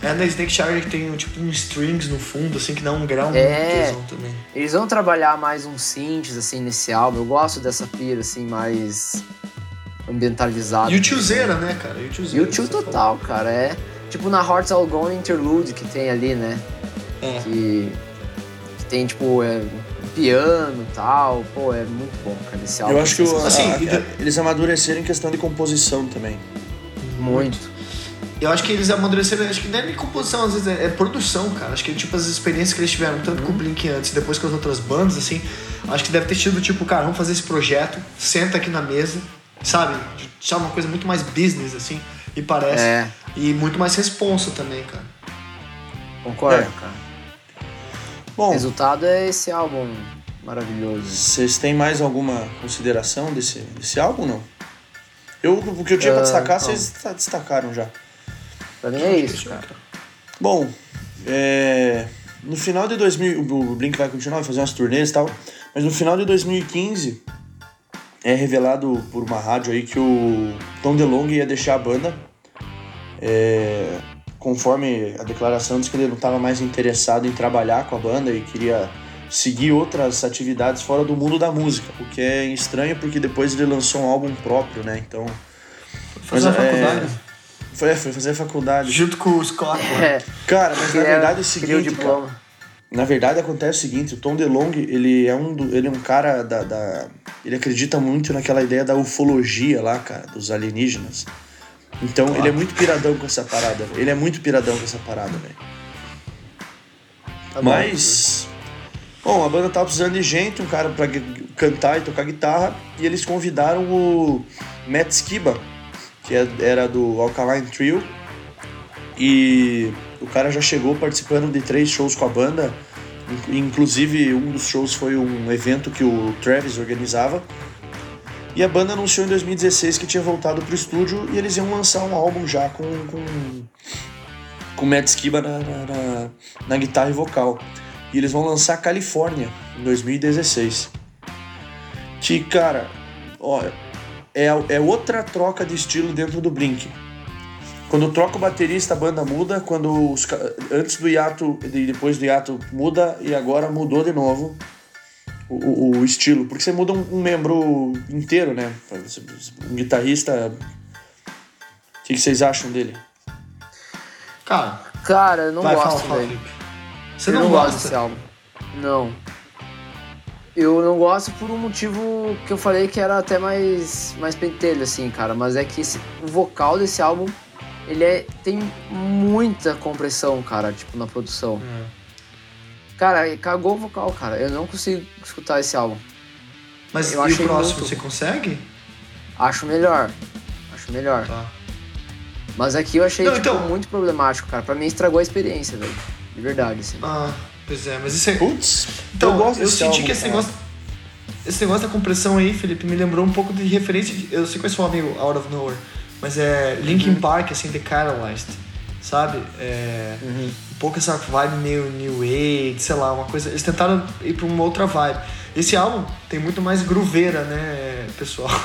É na Snake Charger que tem tipo um strings no fundo, assim, que dá um grau
É.
muito tesão também.
Eles vão trabalhar mais uns synths, assim, nesse álbum. Eu gosto dessa pira, assim, mais ambientalizada.
E o tiozeira, né, cara? E o
tio
você falou.
total, cara. É tipo na Hearts All Gone Interlude que tem ali, né?
É.
Que, que tem, tipo, é, piano e tal. Pô, é muito bom, cara. Esse álbum
Eu acho que o-
Assim,
a- a-
de-
eles amadureceram em questão de composição também.
Muito.
Eu acho que eles amadureceram, acho que não é nem composição, às vezes é, é produção, cara. Acho que tipo as experiências que eles tiveram, tanto com o Blink antes e depois com as outras bandas, assim, acho que deve ter sido tipo, cara, vamos fazer esse projeto, senta aqui na mesa, sabe? Sabe, uma coisa muito mais business, assim, e parece.
É,
E muito mais responsa também, cara.
concordo,
É.
cara. O
Bom,
resultado é esse álbum maravilhoso.
vocês têm mais alguma consideração desse, desse álbum, não? Eu, o que eu tinha pra
Ah,
destacar, vocês desta- destacaram já.
Pra mim é isso, cara.
Bom, é, no final de 2000, o Blink vai continuar, vai fazer umas turnês e tal, mas no final de 2015 é revelado por uma rádio aí que o Tom DeLonge ia deixar a banda. É, conforme a declaração diz que ele não estava mais interessado em trabalhar com a banda e queria seguir outras atividades fora do mundo da música, o que é estranho porque depois ele lançou um álbum próprio, né? Então,
Fazer a
Mas, é,
faculdade.
Foi, foi fazer faculdade.
Junto com o Scott. <laughs>
É,
Cara, mas na
queria-
verdade é o seguinte, cara, na verdade acontece o seguinte, o Tom DeLonge, ele é um, do- ele é um cara da, da- Ele acredita muito naquela ideia da ufologia lá, cara, dos alienígenas. Então ele é muito piradão com essa parada, velho. Ele é muito piradão com essa parada, velho.
Tá.
Mas. Bom, a banda tava precisando de gente, um cara pra cantar e tocar guitarra, e eles convidaram o Matt Skiba, que é- era do Alkaline Trio, e o cara já chegou participando de três shows com a banda, in- inclusive um dos shows foi um evento que o Travis organizava. E a banda anunciou em 2016 que tinha voltado pro estúdio e eles iam lançar um álbum já com, com, com Matt Skiba na, na, na- na guitarra e vocal. E eles vão lançar Califórnia em 2016. Que, cara, ó, é, é outra troca de estilo dentro do Blink. Quando troca o baterista, a banda muda. Quando os, antes do hiato e depois do hiato muda e agora mudou de novo o, o- o estilo. Porque você muda um, um membro inteiro, né? Um guitarrista. O que, que vocês acham dele?
Cara,
Cara, eu não
vai,
gosto
fala, fala,
dele.
Felipe. Você
eu
não,
gosto
gosta?
desse álbum. Não. Eu não gosto por um motivo que eu falei que era até mais, mais pentelho, assim, cara. Mas é que esse- o vocal desse álbum, ele é, tem muita compressão, cara, tipo, na produção.
É.
Cara, cagou o vocal, cara. Eu não consigo escutar esse álbum.
Mas
Eu
e o próximo,
muito-
você consegue?
Acho melhor. Acho melhor.
Tá.
Mas aqui eu achei,
Não,
tipo,
então-
muito problemático, cara. Pra mim estragou a experiência, velho. De verdade, assim.
Ah, pois é, mas isso é.
Putz,
Então, eu,
gosto desse
senti que esse negócio. Esse negócio da compressão aí, Felipe, me lembrou um pouco de referência. De, eu sei que eu sou meio out of nowhere, mas é Linkin
Uhum.
Park, assim, The Catalyst, sabe? É,
Uhum.
Um pouco essa vibe meio New Age, sei lá, uma coisa. Eles tentaram ir pra uma outra vibe. Esse álbum tem muito mais grooveira, né, pessoal? <laughs>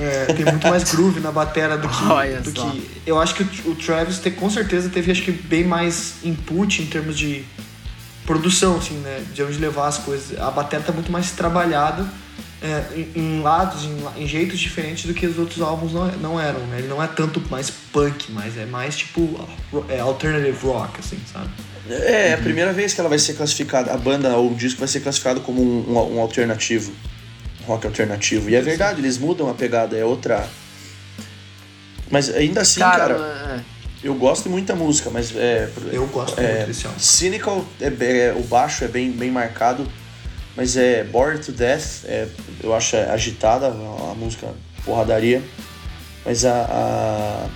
É, tem muito mais <laughs> groove na batera do que.
Olha
do
só.
que eu acho que o, o Travis te, com certeza teve acho que bem mais input em termos de produção, assim, né? De onde levar as coisas. A bateria tá muito mais trabalhada é, em, em lados, em, em jeitos diferentes do que os outros álbuns não, não eram, né? Ele não é tanto mais punk, mas é mais tipo é, alternative rock, assim, sabe?
É, é a primeira vez que ela vai ser classificada, a banda ou o disco vai ser classificado como um, um, um alternativo, um rock alternativo. E é verdade, eles mudam a pegada, é outra. Mas ainda assim, cara,
é,
eu gosto de muita música, mas é.
Eu gosto
é,
muito desse álbum.
Cynical, é, é, o baixo é bem, bem marcado, mas é Bored to Death, é, eu acho agitada a, a música porradaria. Mas a, a-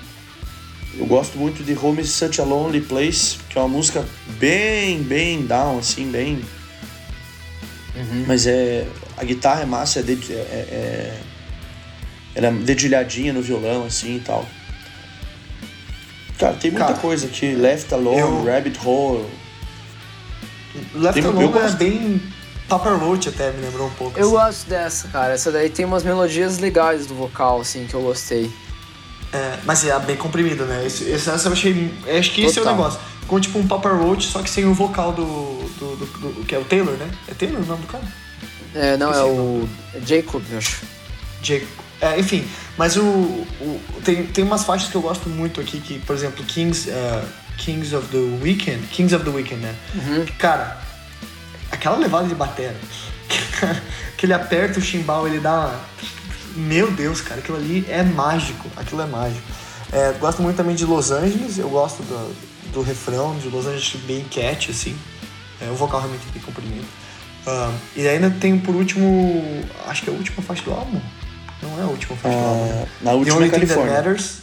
Eu gosto muito de Home is Such a Lonely Place, que é uma música bem, bem down, assim, bem.
Uhum.
Mas é. A guitarra é massa, é, é, é- ela é dedilhadinha no violão, assim e tal. Cara, tem muita
Cara,
coisa aqui. Left Alone,
eu-
Rabbit Hole.
Left
Tem- eu
Alone é bem Papa Roach até, me lembrou um pouco.
Eu
assim.
gosto dessa, cara. Essa daí tem umas melodias legais do vocal, assim, que eu gostei.
É, mas é bem comprimido, né? Esse, esse, essa eu achei. Acho que esse é o
Total.
negócio. Com tipo um Papa Roach, só que sem o vocal do, do, do, do- Que é o Taylor, né? É Taylor o nome do cara?
É, não, é o Jacob, eu acho.
Jake. É, enfim, mas o, o- tem, tem umas faixas que eu gosto muito aqui, que, por exemplo, Kings, eh, Kings of the Weekend. Kings of the Weekend, né? Cara, aquela levada de bateria, <laughs> que ele aperta o chimbal, ele dá uma. Meu Deus, cara, aquilo ali é mágico. Aquilo é mágico. É, gosto muito também de Los Angeles, eu gosto do, do refrão de Los Angeles bem cat, assim. É, o vocal realmente bem comprimido. Ah, e ainda tem por último. Acho que é a última faixa do álbum. Não é a última faixa do álbum. né?
Ah, na
The
última
Only
é
Thing That. Matters.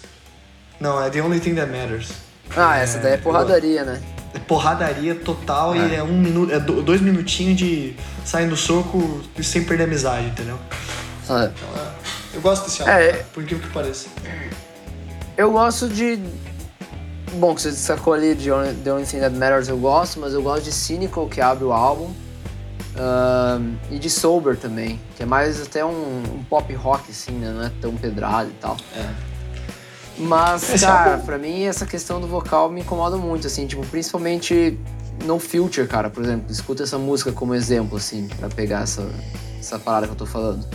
Não, é The Only Thing That Matters.
Ah, essa daí é porradaria, né?
É porradaria total e é um minuto, é do- dois minutinhos de saindo do soco e sem perder a amizade, entendeu?
Ah,
Eu gosto desse álbum,
É.
cara, por incrível que pareça.
Eu gosto de. Bom, que você destacou ali de Only- The Only Thing That Matters eu gosto, mas eu gosto de Cynical, que abre o álbum. Ahn, e de Sober também, que é mais até um, um pop rock, assim, né? Não é tão pedrado e tal.
É.
Mas,
Esse
cara, pra mim essa questão do vocal me incomoda muito, assim, tipo, principalmente no Future, cara, por exemplo. Escuta essa música como exemplo, assim, pra pegar essa, essa parada que eu tô falando.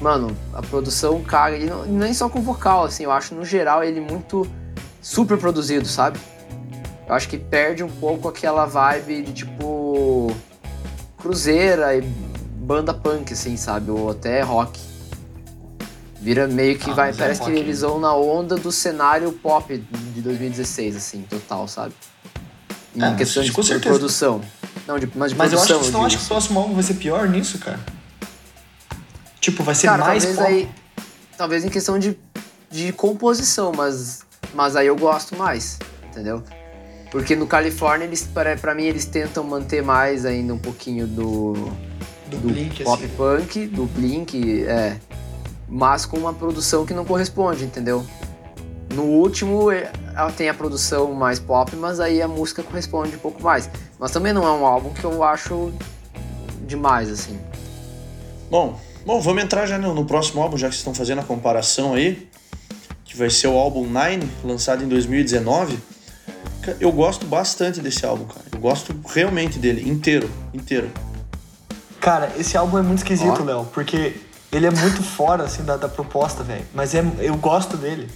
Mano, a produção caga, e não- nem só com vocal, assim, eu acho no geral ele muito super produzido, sabe? Eu acho que perde um pouco aquela vibe de tipo. Cruzeira e banda punk, assim, sabe? Ou até rock. Vira meio que
Ah,
vai.
é
parece que
rock.
eles vão na onda do cenário pop de 2016, assim, total, sabe? Em
É,
questão de
certeza.
produção. Não, de, mas de
Mas eu acho
produção.
que não acha que o próximo álbum vai ser pior nisso, cara? Tipo, vai ser
Cara,
mais
talvez
pop.
aí. Talvez em questão de, de composição, mas, mas aí eu gosto mais, entendeu? Porque no Califórnia, eles, pra, pra mim, eles tentam manter mais ainda um pouquinho do,
do,
do
Blink,
pop
assim.
punk, do Blink, é. Mas com uma produção que não corresponde, entendeu? No último, é, ela tem a produção mais pop, mas aí a música corresponde um pouco mais. Mas também não é um álbum que eu acho demais, assim.
Bom, bom, vamos entrar já no, no próximo álbum, já que vocês estão fazendo a comparação aí, que vai ser o álbum Nine, lançado em 2019. Eu gosto bastante desse álbum, cara. Eu gosto realmente dele, inteiro, inteiro.
Cara, esse álbum é muito esquisito. Léo, porque ele é muito fora, assim, da, da proposta, velho. Mas é, eu gosto dele.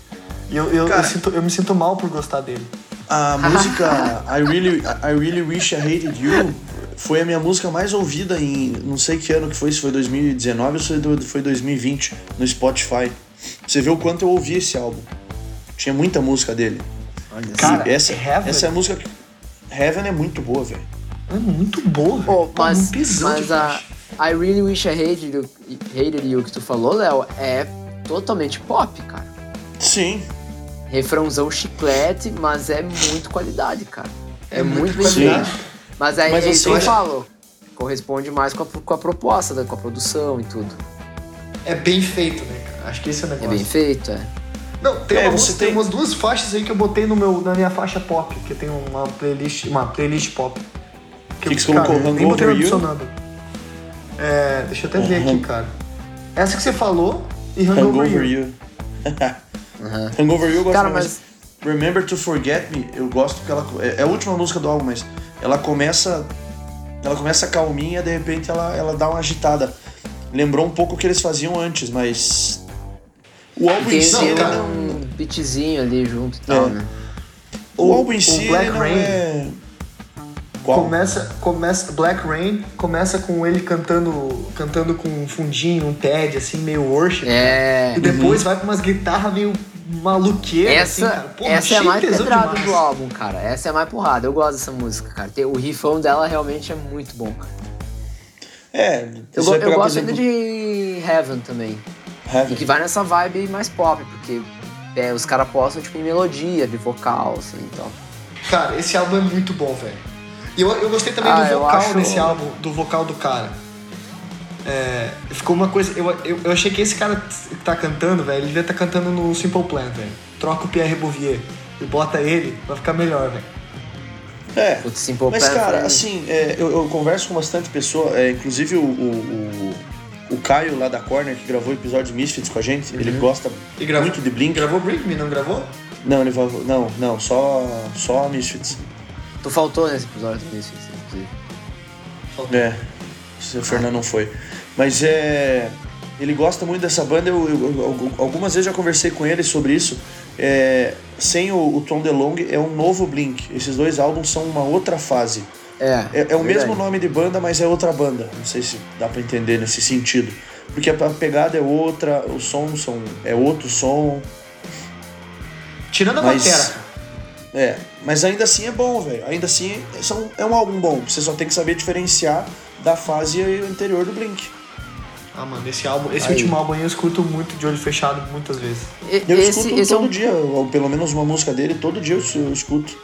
E eu, eu,
Cara.
eu, sinto- eu me sinto mal por gostar dele.
A <laughs> música I Really, I really Wish I Hated You foi a minha música mais ouvida em não sei que ano que foi, se foi 2019 ou se foi 2020 no Spotify. Você vê o quanto eu ouvi esse álbum. Tinha muita música dele.
Olha
Cara,
essa,
Heaven?
essa é a música que. Heaven é muito boa, velho.
É muito boa,
Pô, mas,
um pisão
mas a. I Really Wish I Hated You, hated you que tu falou, Léo, é totalmente pop, cara.
Sim.
Refrãozão chiclete, mas é muito qualidade, cara. É,
É
muito
qualidade.
feito. Mas aí
Mas
é
você
isso que eu falo. Corresponde mais com a, com a proposta, né, com a produção e tudo.
É bem feito, né, cara? Acho que esse é o
É
negócio.
bem feito, é.
Não, tem,
É,
uma música- tem
tem-
umas duas faixas aí que eu botei no meu, na minha faixa pop, que tem uma playlist, uma playlist pop.
Que que você colocou?
eu nem botei
Hangover You?
adicionando. É, deixa eu até ver aqui,
Uhum.
cara. Essa que você falou e Hangover,
Hangover
You.
You.
Aham.
Hangover You eu gosto
Cara,
mais.
mas
Remember to Forget Me, eu gosto porque ela. É é a última música do álbum, mas ela começa. Ela começa calminha, de repente ela, ela dá uma agitada. Lembrou um pouco o que eles faziam antes, mas. O álbum
tem,
em si,
cara.
um beatzinho ali junto e tal,
É.
né?
O,
O-
álbum em
o
si,
Black Rain.
é. Qual?
Começa, começa, Black Rain começa com ele cantando, cantando com um fundinho, um TED, assim, meio worship.
É.
E depois vai pra umas guitarras meio maluqueiras,
Essa,
assim, cara. Porra,
essa é a mais pedrada
demais.
do álbum, cara. Essa é a mais porrada. Eu gosto dessa música, cara. O riffão dela realmente é muito bom, cara.
É,
Eu,
vai
eu gosto ainda
exemplo,
de Heaven também.
Heaven.
E que vai nessa vibe mais pop, porque é, os caras postam tipo em melodia, de vocal, assim, então.
Cara, esse álbum é muito bom, velho. E eu, eu gostei também
Ah,
do vocal
acho-
desse álbum, do vocal do cara. É, ficou uma coisa. Eu, eu, eu achei que esse cara que tá cantando, velho, ele devia estar cantando no Simple Plan, velho. Troca o Pierre Bouvier e bota ele, vai ficar melhor, velho.
É. Mas, cara, assim, é, eu, eu converso com bastante pessoa, é, inclusive o, o, o, o Caio lá da Corner, que gravou o episódio de Misfits com a gente, ele
Uhum.
gosta
E gravou-
muito de Blink.
Gravou Bring Me, não gravou?
Não, ele gravou. Não, não, só, só Misfits.
Tu faltou nesse episódio do Misfits, inclusive.
É, se o Fernando não foi. Mas é. Ele gosta muito dessa banda, eu, eu- eu- algumas vezes já conversei com ele sobre isso. É, sem o, o Tom DeLonge é um novo Blink. Esses dois álbuns são uma outra fase.
É,
É, é o mesmo nome de banda, mas é outra banda. Não sei se dá pra entender nesse sentido. Porque a pegada é outra, os sons são, é outro som.
Tirando a
Mas-
batera.
É, mas ainda assim é bom, velho. Ainda assim são, é um álbum bom. Você só tem que saber diferenciar da fase anterior do Blink.
Ah, mano, esse álbum, esse
Aí.
último álbum aí eu escuto muito de olho fechado muitas vezes.
E-
Eu
esse,
escuto
esse, é
todo
um,
dia, ou pelo menos uma música dele, todo dia eu, eu escuto.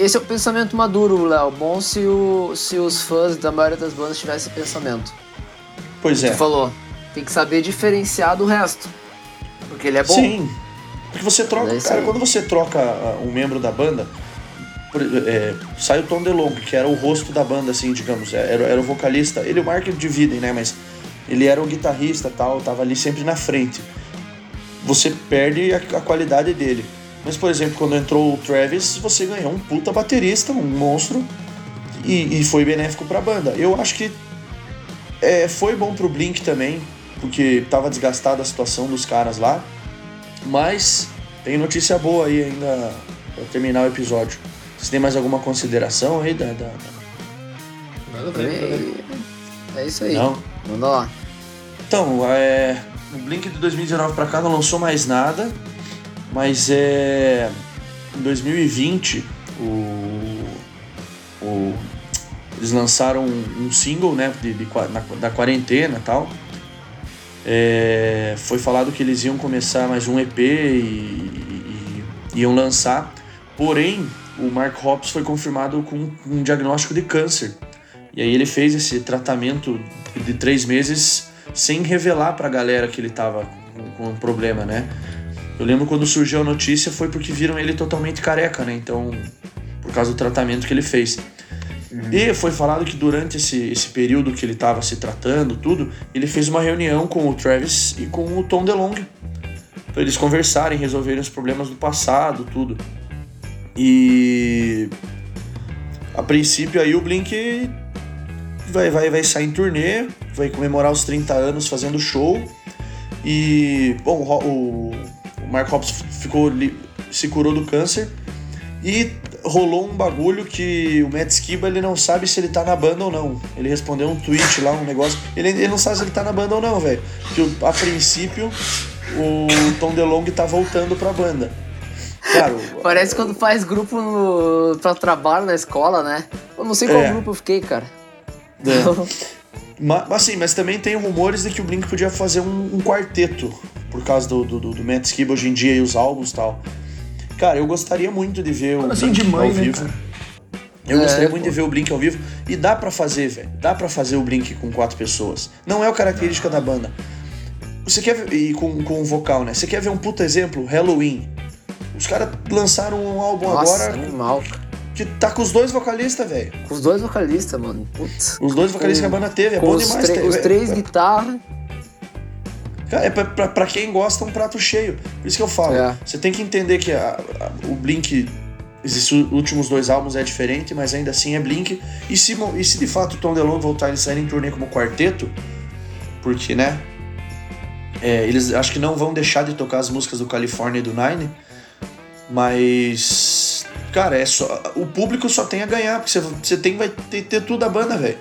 Esse é o pensamento maduro, Léo. Bom se, o, se os fãs da maioria das bandas tivessem esse pensamento.
Pois é.
Tu falou, tem que saber diferenciar do resto. Porque ele é bom.
Sim. Porque você troca,
É
cara, quando você troca ah, um membro da banda, é, sai o Tom DeLonge, que era o rosto da banda, assim, digamos, é, era, era o vocalista. Ele e o Mark dividem, né? Mas ele era o guitarrista tal, tava ali sempre na frente. Você perde a, a qualidade dele. Mas, por exemplo, quando entrou o Travis, você ganhou um puta baterista, um monstro, e, e foi benéfico pra banda. Eu acho que é, foi bom pro Blink também, porque tava desgastada a situação dos caras lá. Mas tem notícia boa aí ainda pra terminar o episódio. Você tem mais alguma consideração aí da. da- da-
Nada a a ver.
É, é isso aí.
Não?
Manda lá.
Então, é. O Blink de 2019 pra cá não lançou mais nada. Mas é. Em 2020, o. o eles lançaram um, single, né? De, de na- da quarentena e tal. É, foi falado que eles iam começar mais um EP e, e- e iam lançar. Porém, o Mark Hoppus foi confirmado com um diagnóstico de câncer. E aí ele fez esse tratamento de três meses sem revelar pra galera que ele tava com, com um problema, né? Eu lembro quando surgiu a notícia foi porque viram ele totalmente careca, né? Então, por causa do tratamento que ele fez. E foi falado que durante esse, esse período que ele estava se tratando, tudo, ele fez uma reunião com o Travis e com o Tom DeLonge. Pra eles conversarem, resolverem os problemas do passado, tudo. E. A princípio aí o Blink vai, vai, vai sair em turnê, vai comemorar os 30 anos fazendo show. E, bom, o Mark Hoppus ficou, se curou do câncer e rolou um bagulho que o Matt Skiba ele não sabe se ele tá na banda ou não. Ele respondeu um tweet lá, um negócio. Ele, ele não sabe se ele tá na banda ou não, velho. O- a princípio o Tom DeLonge tá voltando pra banda. Claro,
Parece quando faz grupo no, pra trabalho na escola, né? Eu não sei qual
É.
grupo eu fiquei, cara.
É. <laughs> Ma- Mas, assim, mas também tem rumores de que o Blink podia fazer um, um quarteto por causa do, do, do Matt Skiba hoje em dia e os álbuns e tal. Cara, eu gostaria muito de ver o Blink
de mãe,
ao
né,
vivo.
cara?
Eu
É,
gostaria
pô.
muito de ver o Blink ao vivo. E dá pra fazer, velho. Dá pra fazer o Blink com quatro pessoas. Não é a característica da banda. Você quer ver. E com, com o vocal, né? Você quer ver um puta exemplo? Halloween. Os caras lançaram um álbum
Nossa,
agora
animal, cara.
Que tá com os dois vocalistas, velho.
Com os dois vocalistas, mano. Putz.
Os dois vocalistas que a banda teve. É
Com
bom demais.
tre-
ter-
os três
é-
guitarras.
Cara, é pra, pra, pra quem gosta, um prato cheio. Por isso que eu falo.
É.
Você tem que entender que a- a- o Blink, esses últimos dois álbuns é diferente, mas ainda assim é Blink. E se, e se de fato o Tom DeLonge voltar e sair em turnê como quarteto, porque, né? é, eles acho que não vão deixar de tocar as músicas do California e do Nine, mas. Cara, é só. O público só tem a ganhar, porque você, você tem, vai ter, ter tudo da banda, velho.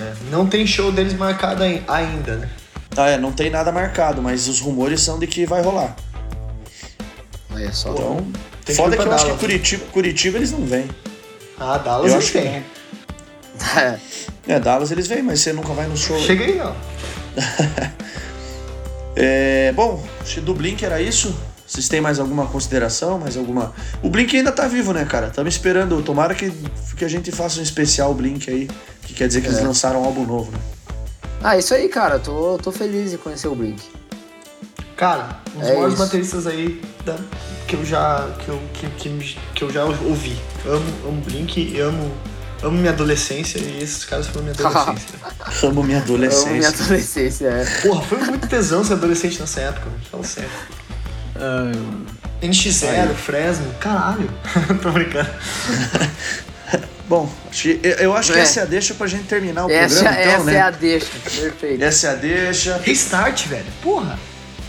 É, Não tem show deles marcado ai- ainda, né?
Ah, é, não tem nada marcado, mas os rumores são de que vai rolar.
Olha só.
Então,
Tem que
foda que
pra
eu acho que
Dallas.
Curitiba, Curitiba eles não vêm.
Ah, Dallas
Eu
eles
acho que. <laughs>
É,
É, Dallas eles vêm, mas você nunca vai no show.
Aí, ó. <laughs>
É, bom, que do Blink era isso. Vocês têm mais alguma consideração? Mais alguma. O Blink ainda tá vivo, né, cara? Estamos esperando. Tomara que, que a gente faça um especial Blink aí. Que quer dizer que eles
É.
lançaram um álbum novo, né?
Ah, isso aí, cara. Tô, tô feliz de conhecer o Blink.
Cara, um dos
É
maiores
isso.
bateristas aí da- que eu já que eu, que, que, que eu já ouvi. Amo, amo Blink, amo amo minha adolescência e esses caras foram minha adolescência. <laughs>
Amo minha adolescência.
Amo minha adolescência, é.
Porra, foi muito tesão ser adolescente nessa época. Fala sério. NX0, Fresno, caralho. <laughs> Tô brincando. <laughs>
Bom, eu- acho que
É.
essa é a deixa pra gente terminar o
Essa,
programa, então,
essa
né?
é a deixa. Perfeito.
Essa é a deixa.
Restart, velho. Porra.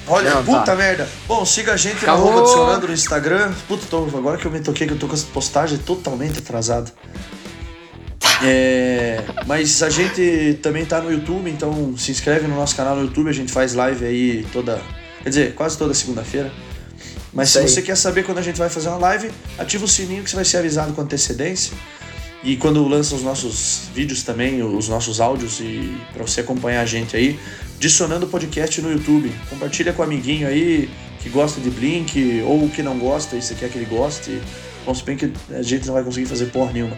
Olha,
Não,
puta
tá.
merda. Bom, siga a gente no
Acabou.
arroba adicionando no Instagram. Puta, tô- agora que eu me toquei que eu tô com essa postagem totalmente atrasado. É, mas a gente também tá no YouTube, então se inscreve no nosso canal no YouTube, a gente faz live aí toda. Quer dizer, quase toda segunda-feira. Mas se
Isso aí.
você quer saber quando a gente vai fazer uma live, ativa o sininho que você vai ser avisado com antecedência. E quando lança os nossos vídeos também, os nossos áudios, e para você acompanhar a gente aí, adicionando o podcast no YouTube. Compartilha com o amiguinho aí que gosta de Blink ou que não gosta e você quer que ele goste. Bom, se bem que a gente não vai conseguir fazer porra nenhuma.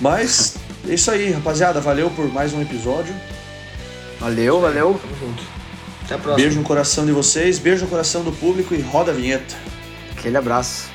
Mas <laughs> é isso aí, rapaziada. Valeu por mais um episódio.
Valeu, valeu.
Tamo junto. Até a próxima.
Beijo no coração de vocês, beijo no coração do público e roda a vinheta.
Aquele abraço.